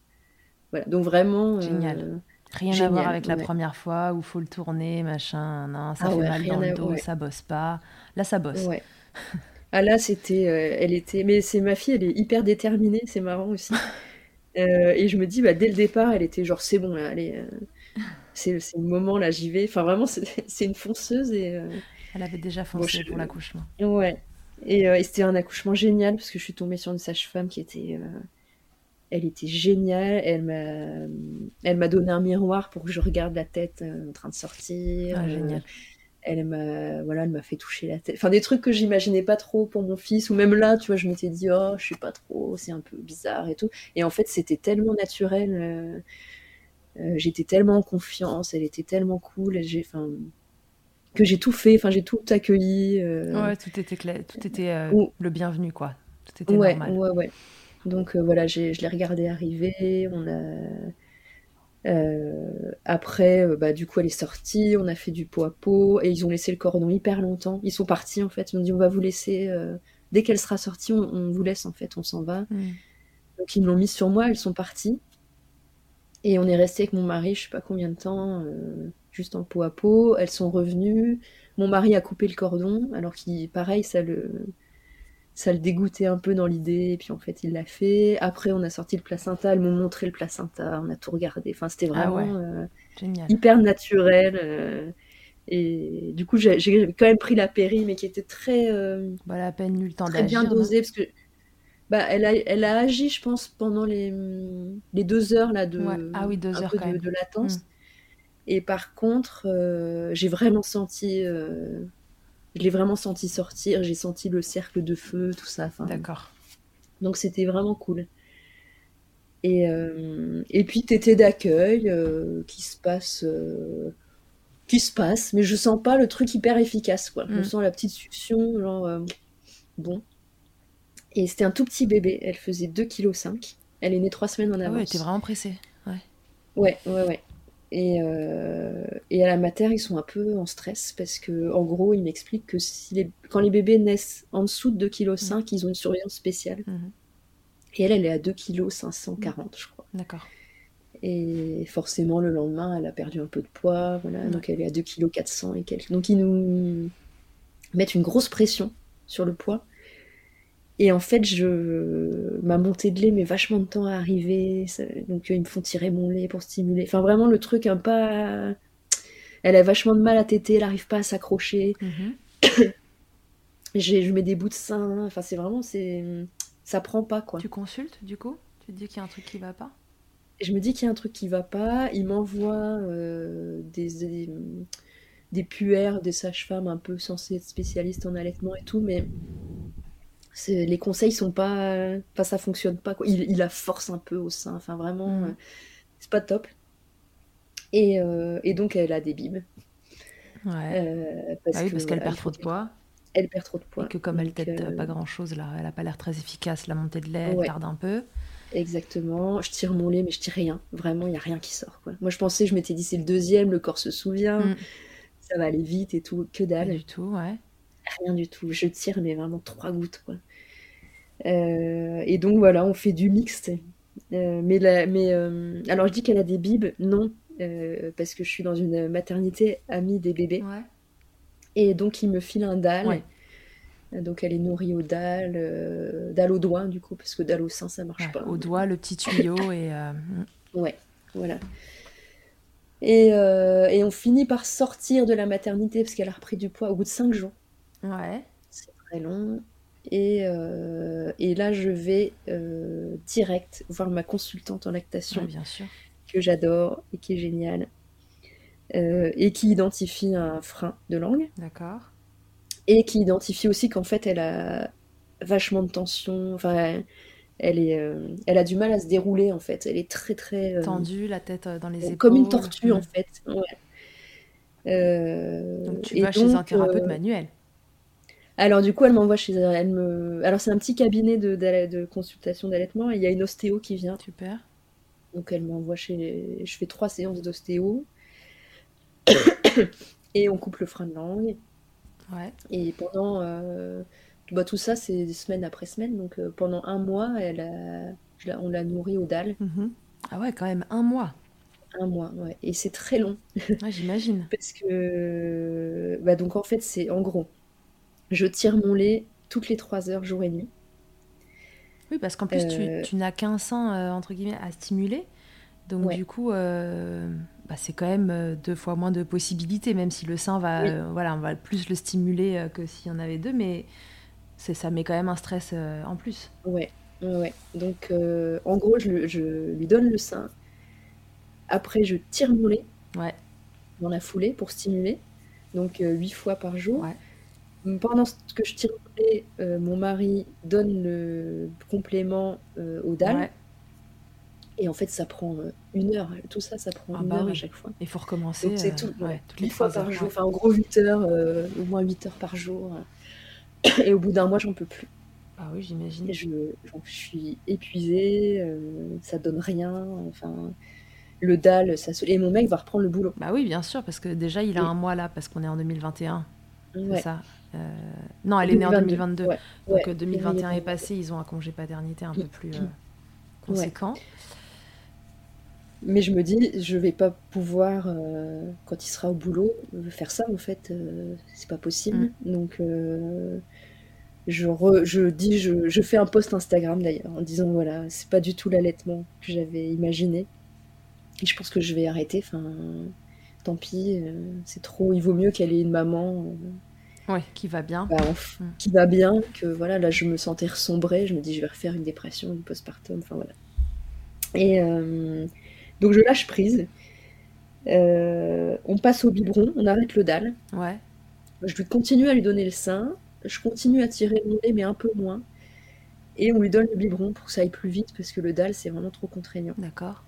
Voilà, donc vraiment. Euh, génial. Rien à voir avec la première fois où faut le tourner, machin, non, ça ah fait mal dans le dos, ça bosse pas. Là, ça bosse. Ouais. <laughs> ah là, c'était, euh, elle était, mais c'est ma fille, elle est hyper déterminée, c'est marrant aussi. <laughs> Euh, et je me dis, bah, dès le départ, elle était genre, c'est bon, là, allez, c'est le moment, là, j'y vais. Enfin, vraiment, c'est <laughs> une fonceuse et elle avait déjà foncé pour l'accouchement. Ouais. Euh, et, c'était un accouchement génial parce que je suis tombée sur une sage-femme qui était. Euh, elle était géniale. Elle m'a, elle m'a donné un miroir pour que je regarde la tête euh, en train de sortir. Ah, génial. Elle m'a, voilà, elle m'a fait toucher la tête. Enfin, des trucs que j'imaginais pas trop pour mon fils. Ou même là, tu vois, je m'étais dit, oh, je suis pas trop, c'est un peu bizarre et tout. Et en fait, c'était tellement naturel. j'étais tellement en confiance. Elle était tellement cool. J'ai, enfin, que j'ai tout fait, enfin j'ai tout accueilli. Ouais, tout était clair, tout était le bienvenu quoi. Tout était ouais, normal. Ouais, ouais. Donc voilà, je l'ai regardé arriver. On a euh, après, euh, bah, du coup, elle est sortie, on a fait du pot à pot, et ils ont laissé le cordon hyper longtemps. Ils sont partis, en fait. Ils m'ont dit, on va vous laisser, euh, dès qu'elle sera sortie, on, vous laisse, en fait, on s'en va. Mm. Donc, ils me l'ont mis sur moi, elles sont parties. Et on est resté avec mon mari, je sais pas combien de temps, juste en pot à pot. Elles sont revenues. Mon mari a coupé le cordon, alors qu'il, pareil, ça le, ça le dégoûtait un peu dans l'idée, et puis en fait il l'a fait. Après on a sorti le placenta, elles m'ont montré le placenta, on a tout regardé. Enfin c'était ah vraiment euh, hyper naturel. Euh, et du coup j'ai quand même pris la péri, mais qui était très, euh, bah, la peine eu le temps très bien dosée parce que bah, elle, a, elle a agi, je pense, pendant les, les deux heures là de, ah oui, deux heures, de, de, latence. Mm. Et par contre, j'ai vraiment senti je l'ai vraiment senti sortir, j'ai senti le cercle de feu, tout ça. D'accord. Donc c'était vraiment cool. Et, euh, et puis tété d'accueil euh, qui se passe, euh, qui se passe, mais je sens pas le truc hyper efficace quoi. Je mm. sens la petite succion, genre bon. Et c'était un tout petit bébé, elle faisait 2,5 kg. Elle est née 3 semaines en avance. Ah ouais, elle était vraiment pressée. Ouais. Ouais, ouais, ouais. Euh, et, à la mater, ils sont un peu en stress parce que, en gros, ils m'expliquent que si quand les bébés naissent en dessous de 2,5 kg, ils ont une surveillance spéciale. Mhm. Et elle, elle est à 2,540 kg, je crois. D'accord. Et forcément, le lendemain, elle a perdu un peu de poids, voilà, donc elle est à 2,4 kg et quelques. Donc ils nous mettent une grosse pression sur le poids. Et en fait, je... ma montée de lait met vachement de temps à arriver. Donc, ils me font tirer mon lait pour stimuler. Enfin, vraiment, le truc un pas. Elle a vachement de mal à téter, elle n'arrive pas à s'accrocher. Mhm. <coughs> je mets des bouts de sein. Enfin, c'est vraiment. c'est Ça prend pas, quoi. Tu consultes, du coup? Tu te dis qu'il y a un truc qui va pas? Je me dis qu'il y a un truc qui va pas. Il m'envoie euh, des, des, des puères, des sages-femmes un peu censées être spécialistes en allaitement et tout, mais les conseils sont pas enfin ça fonctionne pas quoi. Il, il la force un peu au sein enfin vraiment mm. euh, c'est pas top et, euh, et, donc elle a des bibes ouais. Euh, parce ah oui, parce qu'elle perd trop de poids elle perd trop de poids et que comme elle tête pas grand chose là elle a pas l'air très efficace la montée de lait elle tarde un peu Exactement, je tire mon lait mais je tire rien, vraiment il y a rien qui sort quoi. Moi je pensais, je m'étais dit c'est le deuxième, le corps se souvient, mm. ça va aller vite et tout, que dalle. du tout, ouais. Rien du tout. Je tire, mais vraiment trois gouttes, quoi. Euh, et donc voilà, on fait du mixte. Euh, mais mais euh, alors je dis qu'elle a des bibes, non, parce que je suis dans une maternité amie des bébés. Et donc il me file un dalle. Donc elle est nourrie au dalle, dalle au doigt du coup, parce que dalle au sein ça marche pas. Au doigt, le petit tuyau <coughs> et. Ouais, voilà. Et, et, on finit par sortir de la maternité parce qu'elle a repris du poids au bout de cinq jours. Ouais. C'est très long. Et, euh, et, là, je vais euh, direct voir ma consultante en lactation, bien sûr. que j'adore et qui est géniale, euh, et qui identifie un frein de langue. D'accord. Et qui identifie aussi qu'en fait, elle a vachement de tension. Enfin, elle, est, elle a du mal à se dérouler en fait. Elle est très très tendue, la tête dans les épaules. Comme une tortue en fait. donc tu vas chez un thérapeute manuel. Alors du coup, elle m'envoie chez elle. Me... Alors c'est un petit cabinet de, de consultation d'allaitement et il y a une ostéo qui vient. Super. Donc elle m'envoie chez. Je fais trois séances d'ostéo <coughs> et on coupe le frein de langue. Ouais. Et pendant euh... bah, tout ça, c'est semaine après semaine. Donc euh, pendant un mois, elle a... on l'a nourrie au dalle. Mm-hmm. Ah ouais, quand même un mois. Un mois, ouais. Et c'est très long. J'imagine. <laughs> Parce que bah donc en fait c'est en gros je tire mon lait toutes les 3 heures, jour et nuit. Oui, parce qu'en plus, tu, euh, n'as qu'un sein, euh, entre guillemets, à stimuler. Donc, du coup, euh, bah, c'est quand même deux fois moins de possibilités, même si le sein va, voilà, on va plus le stimuler que s'il y en avait deux, mais ça met quand même un stress en plus. Ouais, ouais. Donc, en gros, je, je, lui donne le sein. Après, je tire mon lait ouais. dans la foulée pour stimuler. Donc, huit fois par jour. Ouais. Pendant que je lait, euh, mon mari donne le complément euh, aux dalles. Et en fait, ça prend une heure. Tout ça, ça prend Ah une bah heure à chaque fois. Il faut recommencer. Donc c'est euh, tout, ouais, ouais, toutes les Une fois par heures. jour. Enfin, en gros, 8 heures, euh, au moins 8 heures par jour. <coughs> Et au bout d'un mois, j'en peux plus. Ah oui, j'imagine. Je, suis épuisée, euh, ça donne rien. Enfin, le dalle, ça se... Et mon mec va reprendre le boulot. Bah oui, bien sûr, parce que déjà, il a un mois là, parce qu'on est en 2021. C'est Ouais. ça. Euh, Non, elle est née en 2022. 2022, ouais. Donc Ouais, euh, 2021 est passé, ils ont un congé paternité un peu plus euh, conséquent. Mais je me dis, je vais pas pouvoir, euh, quand il sera au boulot, faire ça en fait, c'est pas possible. Donc euh, je, re- je dis, je, je fais un post Instagram d'ailleurs en disant voilà, c'est pas du tout l'allaitement que j'avais imaginé. Et je pense que je vais arrêter. Enfin, tant pis, c'est trop. Il vaut mieux qu'elle ait une maman Ouais, qui va bien. bah, Mm. qui va bien. Que voilà, là je me sentais ressombrée. Je me dis je vais refaire une dépression, une postpartum. Enfin voilà. Et euh, donc je lâche prise. Euh, on passe au biberon, on arrête le dalle. Ouais, Je lui continue à lui donner le sein. Je continue à tirer mon lait, mais un peu moins. Et on lui donne le biberon pour que ça aille plus vite, parce que le dalle, c'est vraiment trop contraignant. d'accord.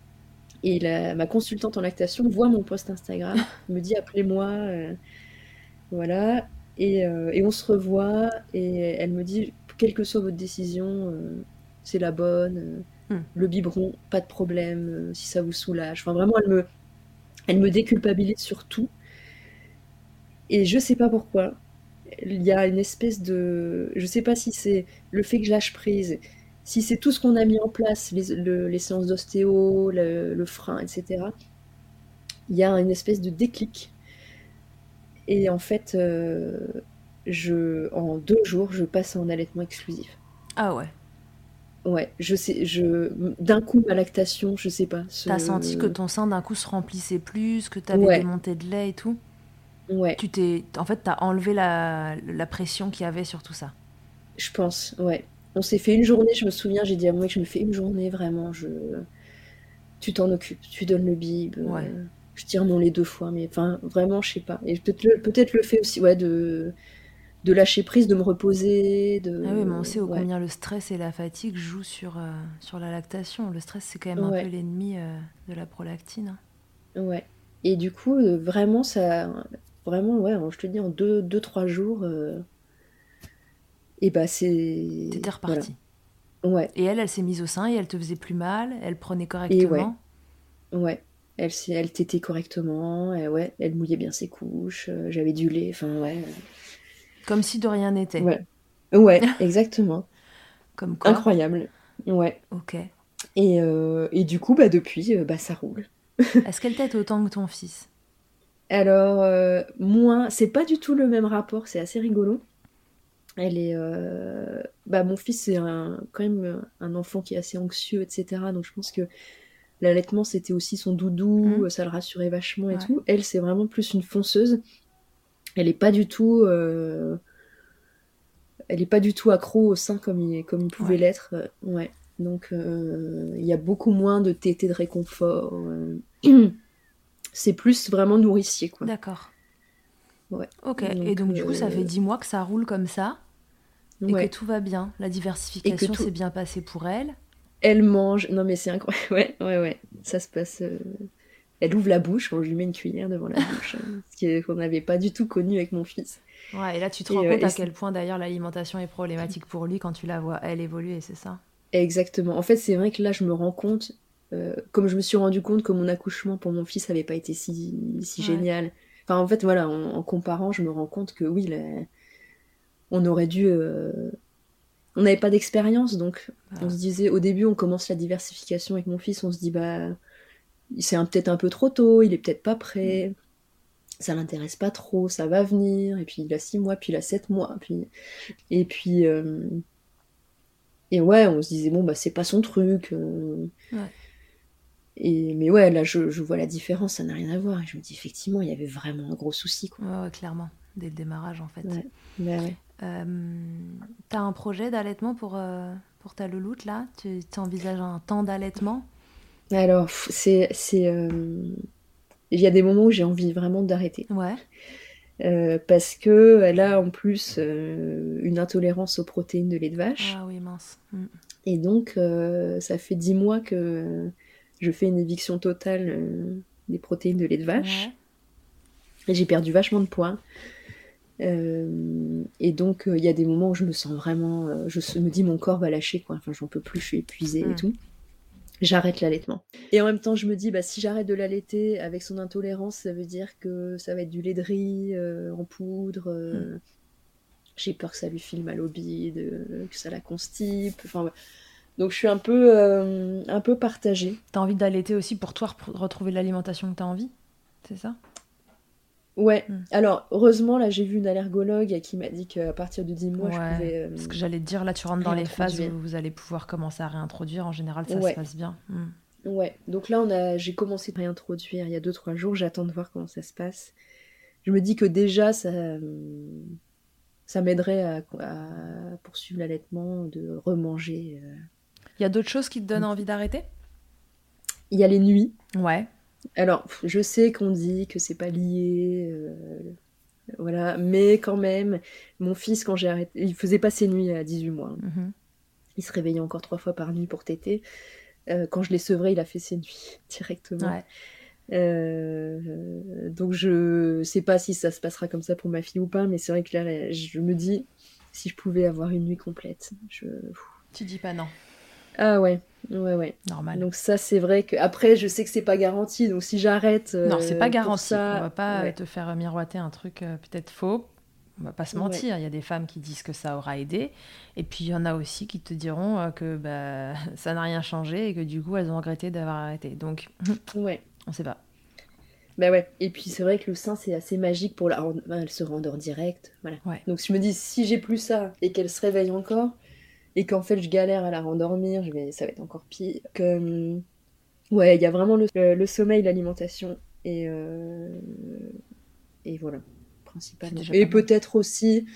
Et la- ma consultante en lactation voit mon post Instagram, <laughs> me dit appelez-moi. euh, voilà. Et, euh, et on se revoit, et elle me dit quelle que soit votre décision, euh, c'est la bonne. euh, Hmm. Le biberon, pas de problème, si ça vous soulage. Enfin, vraiment, elle me, elle me déculpabilise sur tout. Et je sais pas pourquoi. Il y a une espèce de. Je sais pas si c'est le fait que je lâche prise, si c'est tout ce qu'on a mis en place, les, le- les séances d'ostéo, le, le frein, etc. Il y a une espèce de déclic. Et en fait, euh, je, en deux jours, je passe en allaitement exclusif. Ah ouais. Ouais, je sais, je, d'un coup, ma lactation, je sais pas. ce- T'as senti que ton sein d'un coup se remplissait plus, que t'avais Ouais. des montées de lait et tout? Ouais, Tu t'es. En fait, t'as enlevé la, la pression qu'il y avait sur tout ça. je pense, ouais. On s'est fait une journée, je me souviens, j'ai dit à mon mec, je me fais une journée, vraiment, je... Tu t'en occupes, tu donnes le bib, euh, Ouais. Je tire mon lait deux fois, mais enfin, vraiment, je sais pas. Et peut-être le, peut-être le fait aussi, ouais, de, de lâcher prise, de me reposer, de... Ah oui, mais on sait ouais. combien le stress et la fatigue jouent sur, euh, sur la lactation. Le stress, c'est quand même un Ouais. peu l'ennemi euh, de la prolactine. hein. Ouais. Et du coup, euh, vraiment, ça. Vraiment, ouais, je te dis, en deux, deux trois jours. Et bah, c'est. T'étais reparti. Voilà. Ouais, Et elle, elle s'est mise au sein et elle te faisait plus mal, elle prenait correctement. ouais. Elle, elle tétait correctement, et ouais, elle mouillait bien ses couches, euh, j'avais du lait, enfin, ouais. Comme si de rien n'était. Ouais, ouais, exactement. <laughs> Comme quoi. Incroyable. Ouais. Ok. Et, euh, et du coup, bah, depuis, euh, bah, ça roule. <laughs> Est-ce qu'elle t'aide autant que ton fils? Alors, euh, moins, c'est pas du tout le même rapport, c'est assez rigolo. Elle est. Bah, mon fils, c'est quand même un enfant qui est assez anxieux, etc. Donc, je pense que l'allaitement, c'était aussi son doudou, Mhm. ça le rassurait vachement et Ouais. tout. Elle, c'est vraiment plus une fonceuse. Elle est pas du tout. euh, Elle est pas du tout accro au sein comme il, comme il pouvait Ouais. l'être. euh, Ouais. Donc, euh, il y a beaucoup moins de tétés de réconfort. euh. <clears throat> C'est plus vraiment nourricier, quoi. D'accord. Ouais. Ok. Donc, et donc, du coup, ça euh, fait 10 mois que ça roule comme ça et Ouais. que tout va bien. La diversification tout- s'est bien passée pour elle. Elle mange. Non, mais c'est incroyable. <laughs> Ouais, ouais, ouais. Ça se passe. euh, Elle ouvre la bouche, on lui met une cuillère devant la bouche. hein, <laughs> ce qu'on n'avait pas du tout connu avec mon fils. Ouais, et là, tu te rends euh, compte à quel point d'ailleurs l'alimentation est problématique pour lui quand tu la vois, elle, évoluer, c'est ça? Exactement. En fait, c'est vrai que là, je me rends compte, euh, comme je me suis rendu compte que mon accouchement pour mon fils n'avait pas été si, si Ouais. génial. Enfin, en fait, voilà, en, en comparant, je me rends compte que oui, là, on aurait dû. On n'avait pas d'expérience, donc Voilà. on se disait, au début, on commence la diversification avec mon fils, on se dit, bah, c'est peut-être un peu trop tôt, il est peut-être pas prêt, ça l'intéresse pas trop, ça va venir, et puis il a six mois, puis il a sept mois, puis... et puis. euh, Et ouais, on se disait, bon, bah, c'est pas son truc. euh. Ouais. Et... Mais ouais, là, je, je vois la différence, ça n'a rien à voir. Et je me dis, effectivement, il y avait vraiment un gros souci, quoi. Ouais, ouais, clairement, dès le démarrage en fait. Ouais. Bah ouais. Euh, T'as un projet d'allaitement pour, euh, pour ta louloute là? Tu envisages un temps d'allaitement? Alors, c'est. euh, Il y a des moments où j'ai envie vraiment d'arrêter. Ouais. Euh, parce que elle a en plus une intolérance aux protéines de lait de vache. Ah oui, mince. Mm. Et donc, ça fait dix mois que je fais une éviction totale des protéines de lait de vache. Et j'ai perdu vachement de poids. Et donc, il y a des moments où je me sens vraiment. je me dis, mon corps va lâcher, quoi. Enfin, j'en peux plus, je suis épuisée et mm. tout j'arrête l'allaitement. Et en même temps, je me dis, bah, si j'arrête de l'allaiter avec son intolérance, ça veut dire que ça va être du lait de riz euh, en poudre. Euh, hmm. J'ai peur que ça lui file mal au bide, euh, que ça la constipe. Enfin, Donc je suis un peu, un peu partagée. T'as envie d'allaiter aussi pour toi retrouver l'alimentation que t'as envie C'est ça? Ouais. Hmm. Alors, heureusement, là, j'ai vu une allergologue qui m'a dit qu'à partir de 10 mois, je pouvais. Euh, ce que j'allais te dire, là, tu rentres dans les phases où vous allez pouvoir commencer à réintroduire. En général, ça se passe bien. Hmm. Ouais. Donc là, on a... j'ai commencé à réintroduire il y a 2-3 jours. J'attends de voir comment ça se passe. Je me dis que déjà, ça, ça m'aiderait à... poursuivre l'allaitement, de remanger. Euh. Il y a d'autres choses qui te donnent envie d'arrêter? Il y a les nuits. Ouais. Alors, je sais qu'on dit que c'est pas lié, euh, voilà, mais quand même, mon fils, quand j'ai arrêté, il faisait pas ses nuits à 18 mois. Mhm. Il se réveillait encore trois fois par nuit pour téter. Euh, quand je l'ai sevré, il a fait ses nuits <laughs> directement. Euh, donc je sais pas si ça se passera comme ça pour ma fille ou pas, mais c'est vrai que là, je me dis si je pouvais avoir une nuit complète. Je... Tu dis pas non. Ah ouais, ouais, ouais. Normal. Donc ça, c'est vrai que après, je sais que c'est pas garanti. Donc si j'arrête, non, c'est pas euh, garanti. Ça... On va pas te faire miroiter un truc euh, peut-être faux. On va pas se mentir. Il y a des femmes qui disent que ça aura aidé, et puis il y en a aussi qui te diront euh, que bah, <laughs> ça n'a rien changé et que du coup elles ont regretté d'avoir arrêté. Donc <laughs> ouais, on sait pas. Bah ouais. Et puis c'est vrai que le sein c'est assez magique pour la. Elle se rendort direct. Voilà. Donc je me dis si j'ai plus ça et qu'elle se réveille encore et qu'en fait je galère à la rendormir, je vais, ça va être encore pire. Que, hum, ouais, il y a vraiment le, sommeil, l'alimentation et, euh, et voilà, principalement. Et peut-être aussi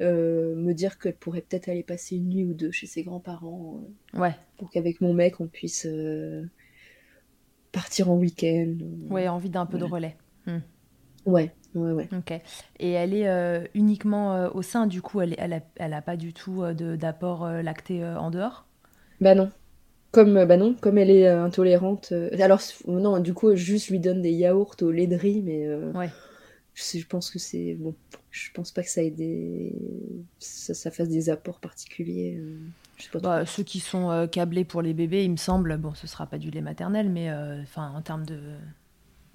euh, me dire qu'elle pourrait peut-être aller passer une nuit ou deux chez ses grands-parents. Euh, ouais. Pour qu'avec mon mec on puisse partir en week-end. Ouais, envie d'un peu de relais. Hmm. Ouais, Ouais, ouais. Ok. Et elle est euh, uniquement euh, au sein, du coup, elle, elle, a, elle a pas du tout euh, d'apport lacté en dehors? Bah non. Comme, bah non, comme elle est intolérante. alors, non, du coup, juste lui donne des yaourts au lait de riz, mais. ouais. Je, je, pense que c'est. Bon, je pense pas que ça ait des. Ça, ça fasse des apports particuliers. Je sais pas bah, ceux qui sont câblés pour les bébés, il me semble, bon, ce sera pas du lait maternel, mais enfin, en termes de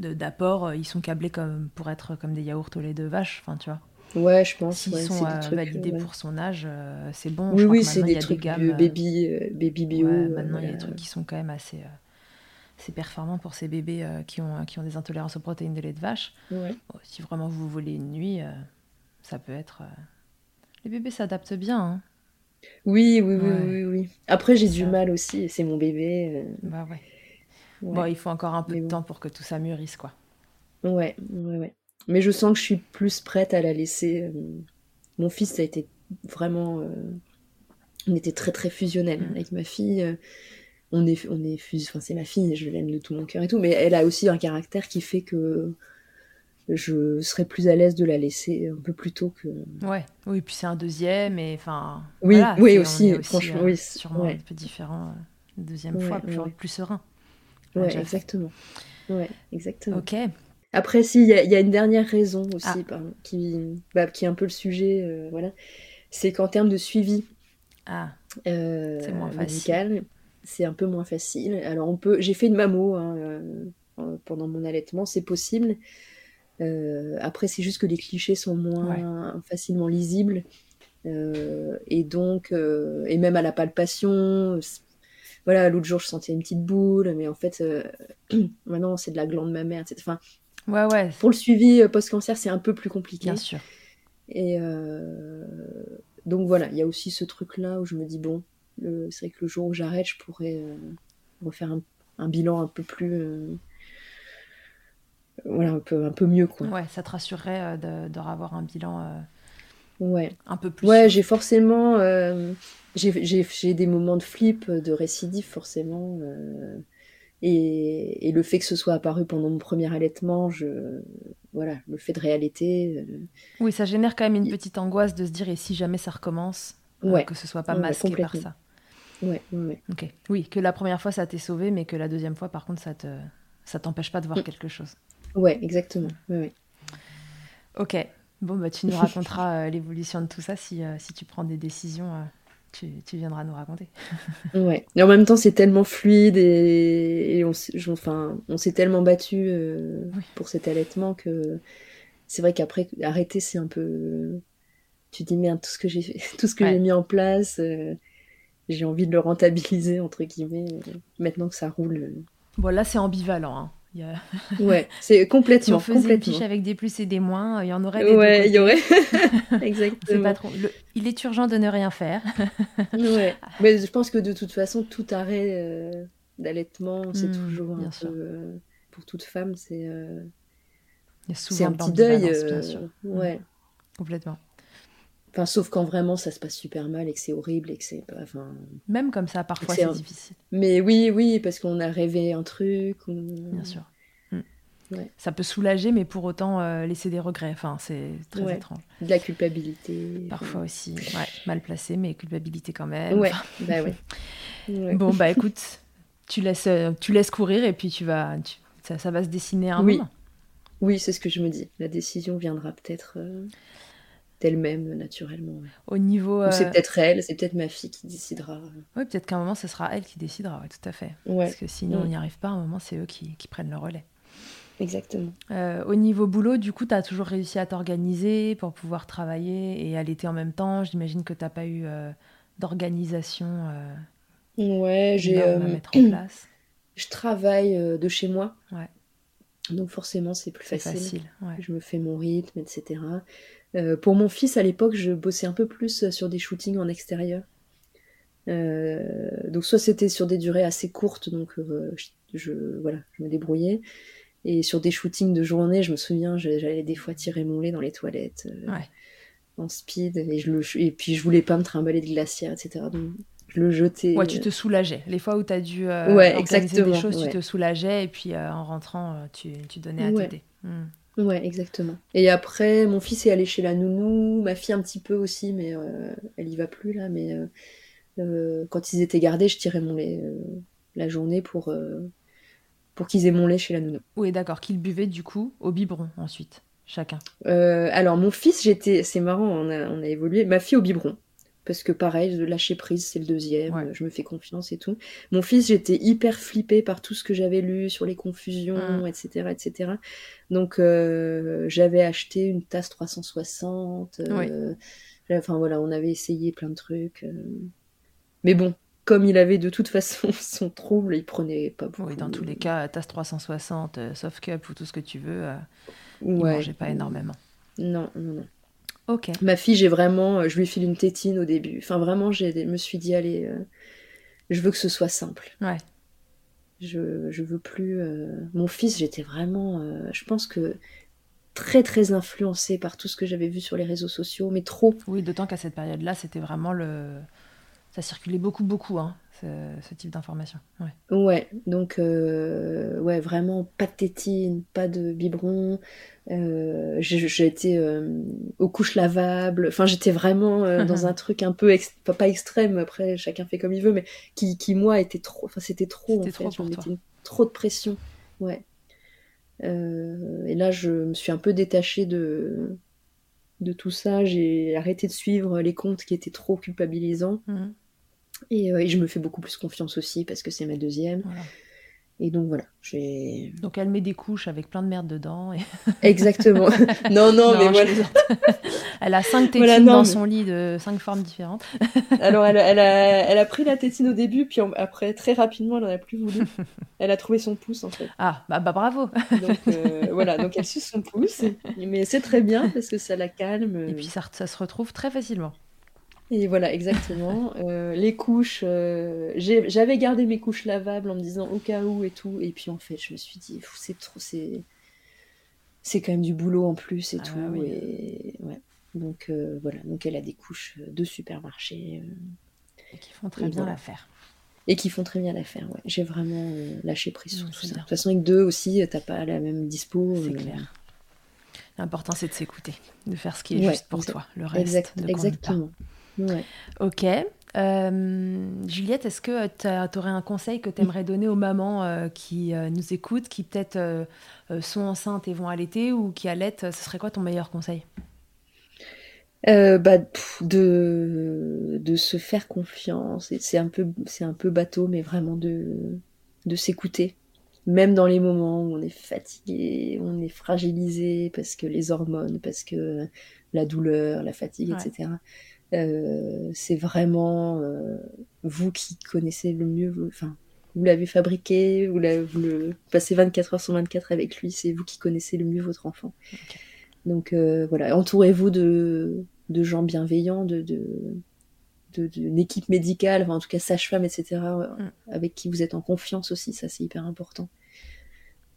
d'apport, euh, ils sont câblés comme pour être comme des yaourts au lait de vache, enfin tu vois. Ouais, je pense. S'ils sont euh, validés pour son âge, euh, c'est bon. Oui, oui, c'est des trucs gammes, baby, baby bio. maintenant, il y a des trucs qui sont quand même assez, assez performants pour ces bébés qui, ont, qui ont des intolérances aux protéines de lait de vache. si vraiment vous voulez une nuit, ça peut être. Les bébés s'adaptent bien. Hein. Oui, oui, oui, oui, oui, Après, j'ai du mal aussi, c'est mon bébé. Bah ouais. Bon, il faut encore un peu de temps pour que tout ça mûrisse, quoi. Ouais, ouais, ouais. Mais je sens que je suis plus prête à la laisser. Euh, mon fils, ça a été vraiment. Euh, on était très, très fusionnel mm. avec ma fille. Euh, on est, on est Enfin, c'est ma fille, je l'aime de tout mon cœur et tout. Mais elle a aussi un caractère qui fait que je serais plus à l'aise de la laisser un peu plus tôt que. Ouais, oui, puis c'est un deuxième, et enfin. Oui, oui, aussi, franchement, oui. Sûrement un peu différent, deuxième fois, plus, plus serein. Ouais, exactement. Ouais, exactement. Ok. Après, si, il y, a une dernière raison aussi, ah. qui, bah, qui est un peu le sujet, euh, voilà. C'est qu'en termes de suivi ah. euh, c'est moins médical, c'est un peu moins facile. Alors, on peut, j'ai fait une mammo hein, euh, pendant mon allaitement, c'est possible. après, c'est juste que les clichés sont moins facilement lisibles. et donc, et même à la palpation, voilà, l'autre jour, je sentais une petite boule, mais en fait, euh, <clears throat> maintenant, c'est de la glande mammaire, etc. Enfin, ouais, ouais. Pour le suivi euh, post-cancer, c'est un peu plus compliqué. Bien sûr. Et euh, donc voilà, il y a aussi ce truc-là où je me dis, bon, c'est vrai que le jour où j'arrête, je pourrais refaire un, bilan un peu plus. voilà, un peu, un peu mieux, quoi. Ouais, ça te rassurerait de, de, revoir un bilan. Ouais. Un peu plus. Ouais, j'ai forcément j'ai des moments de flip, de récidive forcément. Euh, et, et, le fait que ce soit apparu pendant mon premier allaitement, je, voilà, le fait de réalité. Euh, oui, ça génère quand même une petite angoisse de se dire et si jamais ça recommence, euh, que ce soit pas masqué par ça. Ouais, ouais, Ok. Oui, que la première fois ça t'est sauvé, mais que la deuxième fois, par contre, ça te, ça t'empêche pas de voir Mm. quelque chose. Ouais, exactement. Ouais, ouais. Ok. Bon, bah, tu nous raconteras euh, l'évolution de tout ça si, euh, si tu prends des décisions. euh, tu, tu viendras nous raconter. <laughs> Ouais. Et en même temps, c'est tellement fluide et, et on, s'est- je- enfin, on s'est tellement battu euh, Oui. pour cet allaitement que c'est vrai qu'après, arrêter, c'est un peu. Tu te dis, merde, tout ce que j'ai fait, <laughs> tout ce que Ouais. j'ai mis en place, euh, j'ai envie de le rentabiliser, entre guillemets, euh, maintenant que ça roule. Bon, là, c'est ambivalent. hein. Il y a- <laughs> Ouais, c'est Si on complètement. faisait une complètement. fiche avec des plus et des moins, il y en aurait des Ouais, il y aurait. <laughs> <laughs> Exactement. pas trop. le- Il est urgent de ne rien faire. Ouais. Mais je pense que de toute façon, tout arrêt euh, d'allaitement, c'est Hmm, toujours un bien peu. sûr. euh, pour toute femme, c'est euh, Il y a c'est un petit deuil. bien euh, sûr. ouais. Complètement. Enfin, sauf quand vraiment ça se passe super mal et que c'est horrible et que c'est. Enfin. Même comme ça, parfois, C'est difficile. Mais oui, oui, parce qu'on a rêvé un truc. Bien sûr. Mm. Ouais. Ça peut soulager, mais pour autant euh, laisser des regrets. Enfin, c'est très Ouais. étrange. De la culpabilité. Parfois aussi, mal placé, mais culpabilité quand même. Ouais, bah ouais. Bon, bah <laughs> écoute, tu laisses, euh, tu laisses courir et puis tu vas, tu- ça, ça va se dessiner un Oui. moment. Oui, c'est ce que je me dis. La décision viendra peut-être euh, d'elle-même, naturellement. Au niveau, c'est euh, peut-être elle, c'est peut-être ma fille qui décidera. ouais, peut-être qu'à un moment, ce sera elle qui décidera. Ouais, tout à fait. Ouais, Parce que sinon, Mm. on n'y arrive pas. À un moment, c'est eux qui, qui prennent le relais. exactement. Euh, au niveau boulot, du coup, tu as toujours réussi à t'organiser pour pouvoir travailler et allaiter en même temps. J'imagine que tu n'as pas eu euh, d'organisation Ouais, j'ai. à mettre en place. <clears throat> Je travaille de chez moi. Ouais. Donc forcément, c'est plus facile. facile. ouais. Je me fais mon rythme, etc. Euh, pour mon fils, à l'époque, je bossais un peu plus sur des shootings en extérieur. Euh, donc soit c'était sur des durées assez courtes, donc euh, je, je- voilà, je me débrouillais. Et sur des shootings de journée, je me souviens, j'allais des fois tirer mon lait dans les toilettes Ouais. en speed, et, je le, et puis je voulais pas me trimballer de glacière, etc. Donc je le jetais. Ouais, tu te soulageais. Les fois où tu as dû Ouais, exactement, des choses, ouais. tu te soulageais et puis en rentrant, tu, tu donnais à t'aider. Hmm. Ouais, exactement. Et après, mon fils est allé chez la nounou, ma fille un petit peu aussi, mais euh, elle y va plus là. Mais euh, euh, quand ils étaient gardés, je tirais mon lait la journée pour, pour qu'ils aient mon lait chez la nounou. Oui, d'accord. Qu'ils buvaient du coup au biberon ensuite, chacun. Alors, mon fils, j'étais, c'est marrant, on a, on a évolué. Ma fille au biberon. Parce que pareil, de lâcher prise, c'est le deuxième, Ouais. je me fais confiance et tout. Mon fils, j'étais hyper flippée par tout ce que j'avais lu sur les confusions, Mm. etc., etc. Donc, euh, j'avais acheté une tasse 360. euh, Enfin, voilà, on avait essayé plein de trucs. euh. Mais bon, comme il avait de toute façon <laughs> son trouble, il prenait pas beaucoup. Oui, dans tous les cas, tasse 360, euh, soft cup ou tout ce que tu veux, euh, il Ouais. mangeait pas énormément. Non, non, non. Ma fille, j'ai vraiment, euh, je lui ai filé une tétine au début. Enfin, vraiment, j'ai, je me suis dit, allez, euh, je veux que ce soit simple. Ouais. Je, je veux plus. euh, Mon fils, j'étais vraiment, euh, je pense que très très influencée par tout ce que j'avais vu sur les réseaux sociaux, mais trop. Oui, d'autant qu'à cette période-là, c'était vraiment le. Ça circulait beaucoup, beaucoup, hein, ce, ce type d'information. Ouais. Ouais, donc euh, ouais, vraiment pas de tétine, pas de biberon. Euh, j'ai été euh, aux couches lavables. Enfin, j'étais vraiment <laughs> dans un truc un peu ex- pas, pas extrême. Après, chacun fait comme il veut, mais qui, qui moi était trop. Enfin, c'était trop. En C'était fait, trop pour toi. une- trop de pression. Ouais. Et là, je me suis un peu détachée de de tout ça. J'ai arrêté de suivre les comptes qui étaient trop culpabilisants. Mhm. Et, euh, et je me fais beaucoup plus confiance aussi parce que c'est ma deuxième. Voilà. Et donc voilà, j'ai. Donc elle met des couches avec plein de merde dedans. Et... <laughs> Exactement. <laughs> non, non, mais voilà. <laughs> elle a cinq tétines Voilà, non, dans mais- son lit de cinq formes différentes. Alors, elle, a- elle, a, elle a pris la tétine au début, puis après, très rapidement, elle en a plus voulu. Elle a trouvé son pouce, en fait. Ah, bah, bah bravo. Donc, euh, voilà, donc elle suce son pouce. Mais c'est très bien parce que ça la calme. Et puis ça, ça se retrouve très facilement. Et voilà, exactement. <laughs> Euh, les couches, euh, j'avais gardé mes couches lavables en me disant au cas où et tout. Et puis en fait, je me suis dit, c'est trop, c'est, c'est quand même du boulot en plus et Ah tout. oui. Et ouais. Donc euh, voilà, donc elle a des couches de supermarché Et qui font très Et bien l'affaire. et qui font très bien l'affaire. Ouais. J'ai vraiment lâché prise sur Ouais, tout c'est ça. De toute façon, avec deux aussi, t'as pas la même dispo. C'est clair. L'important, c'est de s'écouter, de faire ce qui est Ouais, juste pour toi. Le reste Exact, ne compte pas. Ouais. Ok. Juliette, est-ce que tu aurais un conseil que tu aimerais donner aux mamans qui nous écoutent, qui peut-être sont enceintes et vont allaiter ou qui allaitent Ce serait quoi ton meilleur conseil? Bah, de, de se faire confiance. C'est un, peu, un peu bateau, mais vraiment de, de s'écouter même dans les moments où on est fatigué, on est fragilisé parce que les hormones, parce que la douleur, la fatigue, etc. Euh, c'est vraiment euh, vous qui connaissez le mieux, vous, enfin, vous l'avez fabriqué, vous, le passez 24 heures sur 24 avec lui, c'est vous qui connaissez le mieux votre enfant. Donc euh, voilà, entourez-vous de, de, gens bienveillants, de, de, d'une équipe médicale, enfin, en tout cas sage-femme, etc., mm. avec qui vous êtes en confiance aussi, ça c'est hyper important.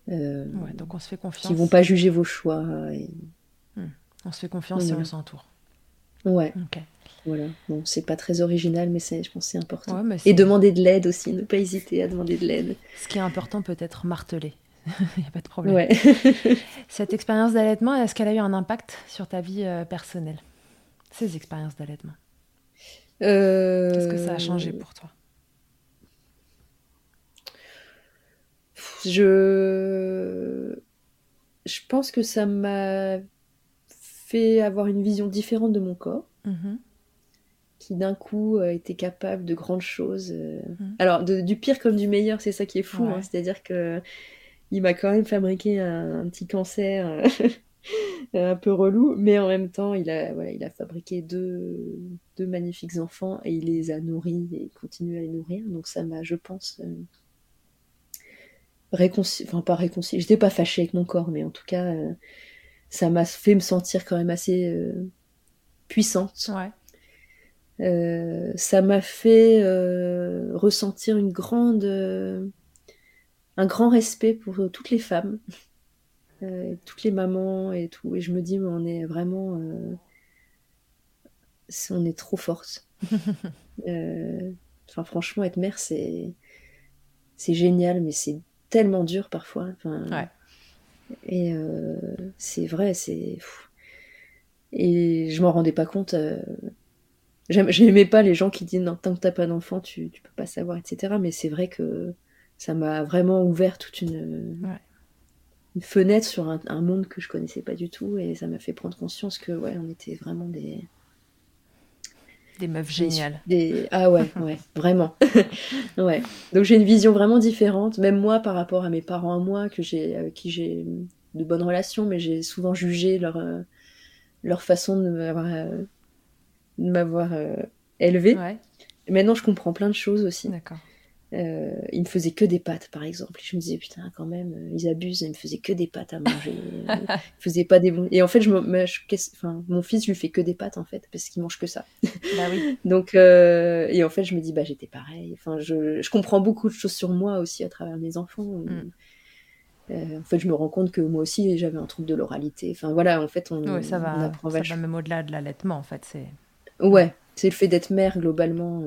Euh, ouais, donc on se fait confiance. Qui vont pas juger vos choix. Mm. On se fait confiance et on s'entoure. Ouais. Voilà. Bon, c'est pas très original, mais je pense c'est important. et demander de l'aide aussi, ne pas hésiter à demander de l'aide. Ce qui est important peut être martelé. Il <laughs> n'y a pas de problème. Ouais. <laughs> Cette expérience d'allaitement, est-ce qu'elle a eu un impact sur ta vie euh, personnelle? Ces expériences d'allaitement Qu'est-ce que ça a changé pour toi? Je... Je pense que ça m'a fait avoir une vision différente de mon corps. Mm-hmm. Qui d'un coup a été capable de grandes choses. Euh. Mm-hmm. Alors, du pire comme du meilleur, c'est ça qui est fou. Hein. C'est-à-dire que il m'a quand même fabriqué un, petit cancer euh, <laughs> un peu relou, mais en même temps, il a, voilà, il a fabriqué deux, deux magnifiques enfants et il les a nourris et continue à les nourrir. Donc ça m'a, je pense, euh, réconcilié, enfin pas réconcilié, j'étais pas fâchée avec mon corps, mais en tout cas, euh, ça m'a fait me sentir quand même assez euh, puissante. Ouais. Ça m'a fait ressentir une grande, un grand respect pour toutes les femmes <laughs> euh, toutes les mamans et tout. Et je me dis, mais on est vraiment. Euh, on est trop forte. <laughs> Euh, enfin, franchement, être mère, c'est. C'est génial, mais c'est tellement dur parfois. Enfin, ouais. Et c'est vrai, c'est. Et je m'en rendais pas compte. J'aimais pas les gens qui disent non, tant que t'as pas d'enfant, tu, tu peux pas savoir, etc. Mais c'est vrai que ça m'a vraiment ouvert toute une. Ouais une fenêtre sur un, monde que je connaissais pas du tout et ça m'a fait prendre conscience que ouais on était vraiment des des meufs géniales des, ah ouais <laughs> ouais vraiment <laughs> ouais donc j'ai une vision vraiment différente même moi par rapport à mes parents à moi que j'ai avec qui j'ai de bonnes relations mais j'ai souvent jugé leur euh, leur façon de euh, de m'avoir euh, élevée maintenant je comprends plein de choses aussi d'accord euh, il me faisait que des pâtes, par exemple. je me disais, putain, quand même, euh, ils abusent, ils me faisaient que des pâtes à manger. <laughs> ils faisaient pas des bons. Et en fait, je me, enfin, mon fils lui fait que des pâtes, en fait, parce qu'il mange que ça. Bah oui. <laughs> Donc, euh, et en fait, je me dis, bah, j'étais pareil. Enfin, je, je, comprends beaucoup de choses sur moi aussi à travers mes enfants. Mm. en fait, je me rends compte que moi aussi, j'avais un trouble de l'oralité. Enfin, voilà, en fait, on, ça va, on apprend ça va même au-delà de l'allaitement, en fait. C'est... Ouais, c'est le fait d'être mère, globalement.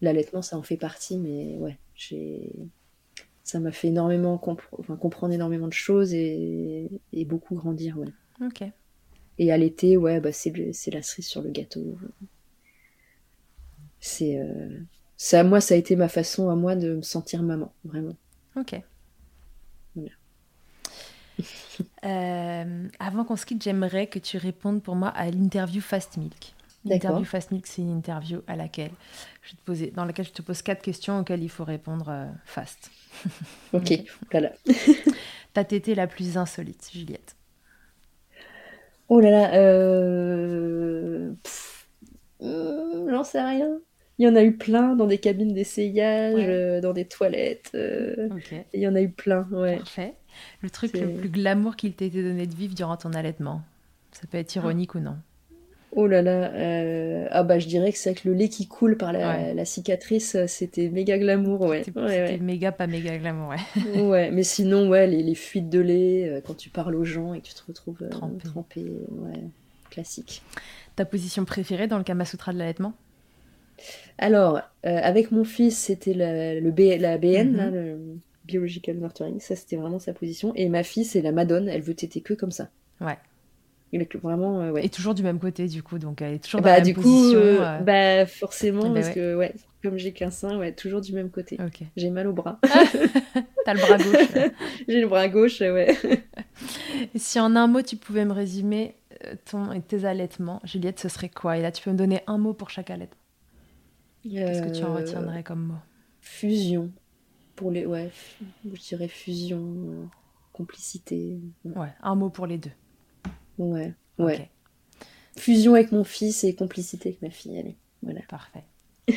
L'allaitement, ça en fait partie, mais ouais, j'ai ça m'a fait énormément comprendre énormément de choses et, beaucoup grandir, ouais. Ok. Et allaiter, ouais, bah c'est la cerise sur le gâteau. C'est euh, ça, moi, ça a été ma façon à moi de me sentir maman, vraiment. Ok. Euh, avant qu'on se quitte, j'aimerais que tu répondes pour moi à l'interview Fast Milk. L'interview Fast Milk, c'est une interview à laquelle je te poser, dans laquelle je te pose quatre questions auxquelles il faut répondre euh, fast. <laughs> Ok, voilà. <laughs> Ta tétée la plus insolite, Juliette? Oh là là, euh... euh j'en sais rien. Il y en a eu plein dans des cabines d'essayage, euh, dans des toilettes. Il y en a eu plein, ouais. Parfait. Le truc le plus glamour qu'il t'ait été donné de vivre durant ton allaitement? Ça peut être ironique ou non? Oh là là, euh, ah bah je dirais que c'est avec le lait qui coule par la, cicatrice, euh, c'était méga glamour, ouais. C'était méga pas méga glamour, ouais. <laughs> ouais, mais sinon, ouais, les, fuites de lait, euh, quand tu parles aux gens et que tu te retrouves trempé, ouais, classique. Ta position préférée dans le Kama Sutra de l'allaitement? Alors, avec mon fils, c'était la, le B, la BN, mhm. le Biological Nurturing, ça c'était vraiment sa position, et ma fille, c'est la Madone, elle veut téter que comme ça. Ouais. Ouais. Et toujours du même côté, du coup, donc elle est toujours dans bah, la même du position. coup, bah forcément, bah parce ouais. que ouais, comme j'ai qu'un sein, ouais, toujours du même côté. J'ai mal au bras. <laughs> T'as le bras gauche. <laughs> j'ai le bras gauche, ouais. Et <laughs> si en un mot tu pouvais me résumer euh, ton et tes allaitements, Juliette, ce serait quoi? Et là, tu peux me donner un mot pour chaque allaitement. Qu'est-ce que tu en Euh, retiendrais comme mot? Fusion. Pour les, ouais, je dirais fusion, euh, complicité. Ouais, un mot pour les deux. Ouais, ouais. Fusion avec mon fils et complicité avec ma fille, allez. Voilà. parfait. <laughs>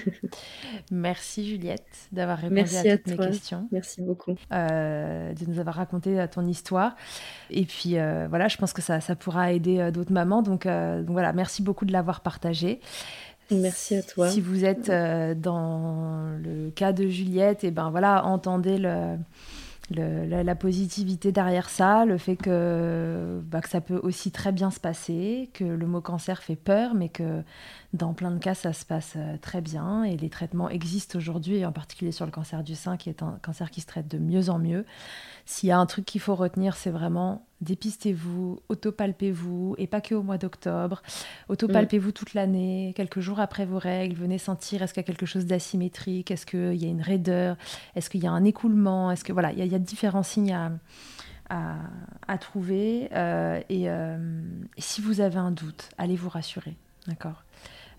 Merci Juliette d'avoir répondu Merci à à toutes mes questions. Merci beaucoup. euh, de nous avoir raconté euh, ton histoire. Et puis euh, voilà, je pense que ça, ça pourra aider d'autres mamans. Donc, euh, donc voilà, merci beaucoup de l'avoir partagé. Merci à toi. Si vous êtes dans le cas de Juliette, et ben voilà, entendez le, la positivité derrière ça, le fait que, bah, que ça peut aussi très bien se passer, que le mot cancer fait peur, mais que dans plein de cas, ça se passe euh, très bien. Et les traitements existent aujourd'hui, en particulier sur le cancer du sein, qui est un cancer qui se traite de mieux en mieux. S'il y a un truc qu'il faut retenir, c'est vraiment dépistez-vous, autopalpez-vous, et pas que au mois d'octobre. Autopalpez-vous toute l'année, quelques jours après vos règles, venez sentir est-ce qu'il y a quelque chose d'asymétrique, est-ce qu'il y a une raideur, est-ce qu'il y a un écoulement, est-ce que voilà, il y, a- il y a différents signes à, à, à trouver. euh, et, euh, et si vous avez un doute, allez vous rassurer, d'accord?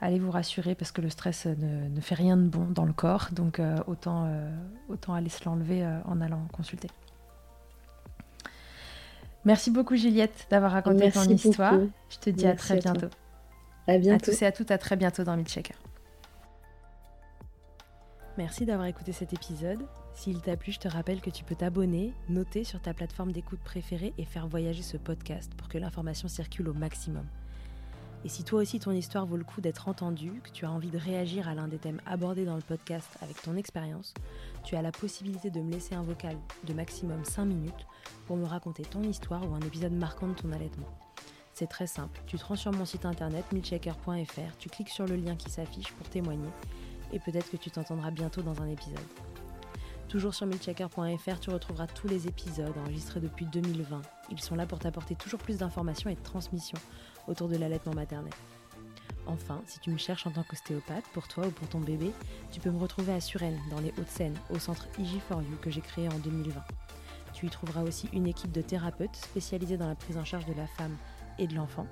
Allez vous rassurer parce que le stress ne, ne fait rien de bon dans le corps, donc euh, autant, euh, autant aller se l'enlever euh, en allant consulter. Merci beaucoup Juliette d'avoir raconté Merci ton histoire. Je te dis à très à bientôt. À tous et à toutes, à très bientôt dans Milkshaker. Merci d'avoir écouté cet épisode. S'il t'a plu, je te rappelle que tu peux t'abonner, noter sur ta plateforme d'écoute préférée et faire voyager ce podcast pour que l'information circule au maximum. Et si toi aussi ton histoire vaut le coup d'être entendue, que tu as envie de réagir à l'un des thèmes abordés dans le podcast avec ton expérience, tu as la possibilité de me laisser un vocal de maximum 5 minutes pour me raconter ton histoire ou un épisode marquant de ton allaitement. C'est très simple, tu te sur mon site internet milkshaker.fr, tu cliques sur le lien qui s'affiche pour témoigner et peut-être que tu t'entendras bientôt dans un épisode. Toujours sur milkshaker.fr, tu retrouveras tous les épisodes enregistrés depuis 2020. Ils sont là pour t'apporter toujours plus d'informations et de transmissions autour de l'allaitement maternel. Enfin, si tu me cherches en tant qu'ostéopathe, pour toi ou pour ton bébé, tu peux me retrouver à Suresnes, dans les Hauts-de-Seine, au centre IG4U que j'ai créé en 2020. Tu y trouveras aussi une équipe de thérapeutes spécialisés dans la prise en charge de la femme et de l'enfant.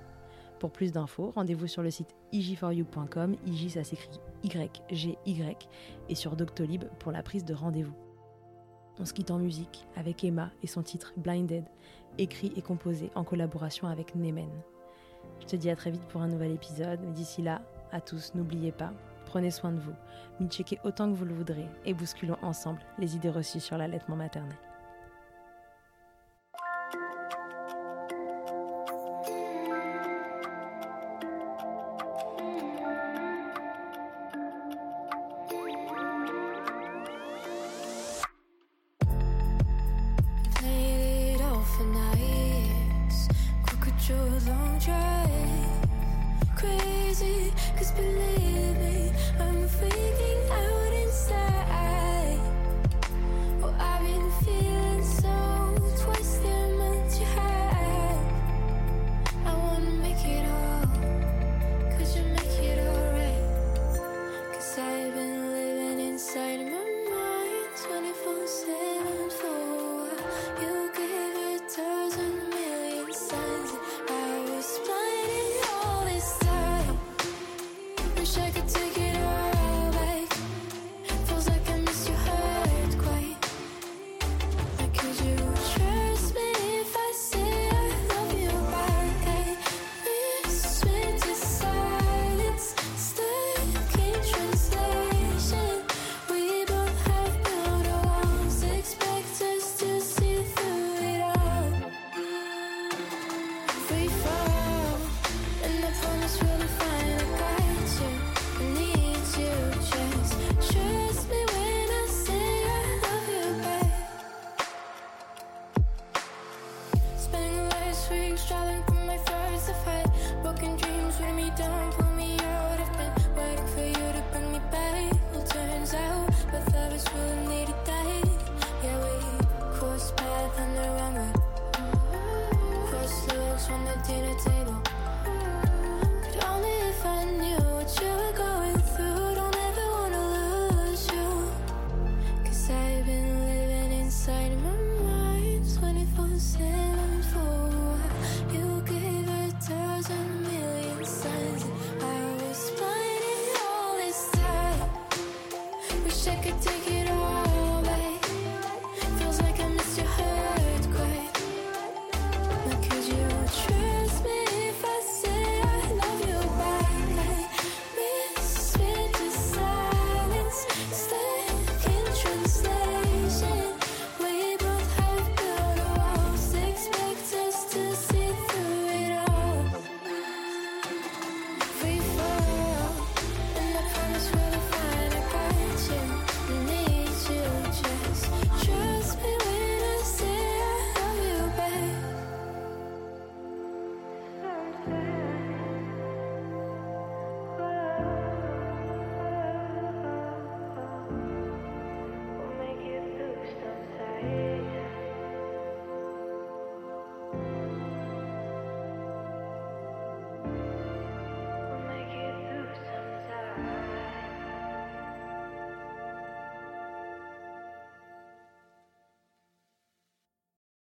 Pour plus d'infos, rendez-vous sur le site ig4u.com, IG ça s'écrit Y-G-Y, et sur Doctolib pour la prise de rendez-vous. On se quitte en musique avec Emma et son titre Blinded, écrit et composé en collaboration avec Nemen. Je te dis à très vite pour un nouvel épisode, d'ici là, à tous, n'oubliez pas, prenez soin de vous, checkez autant que vous le voudrez et bousculons ensemble les idées reçues sur l'allaitement maternel.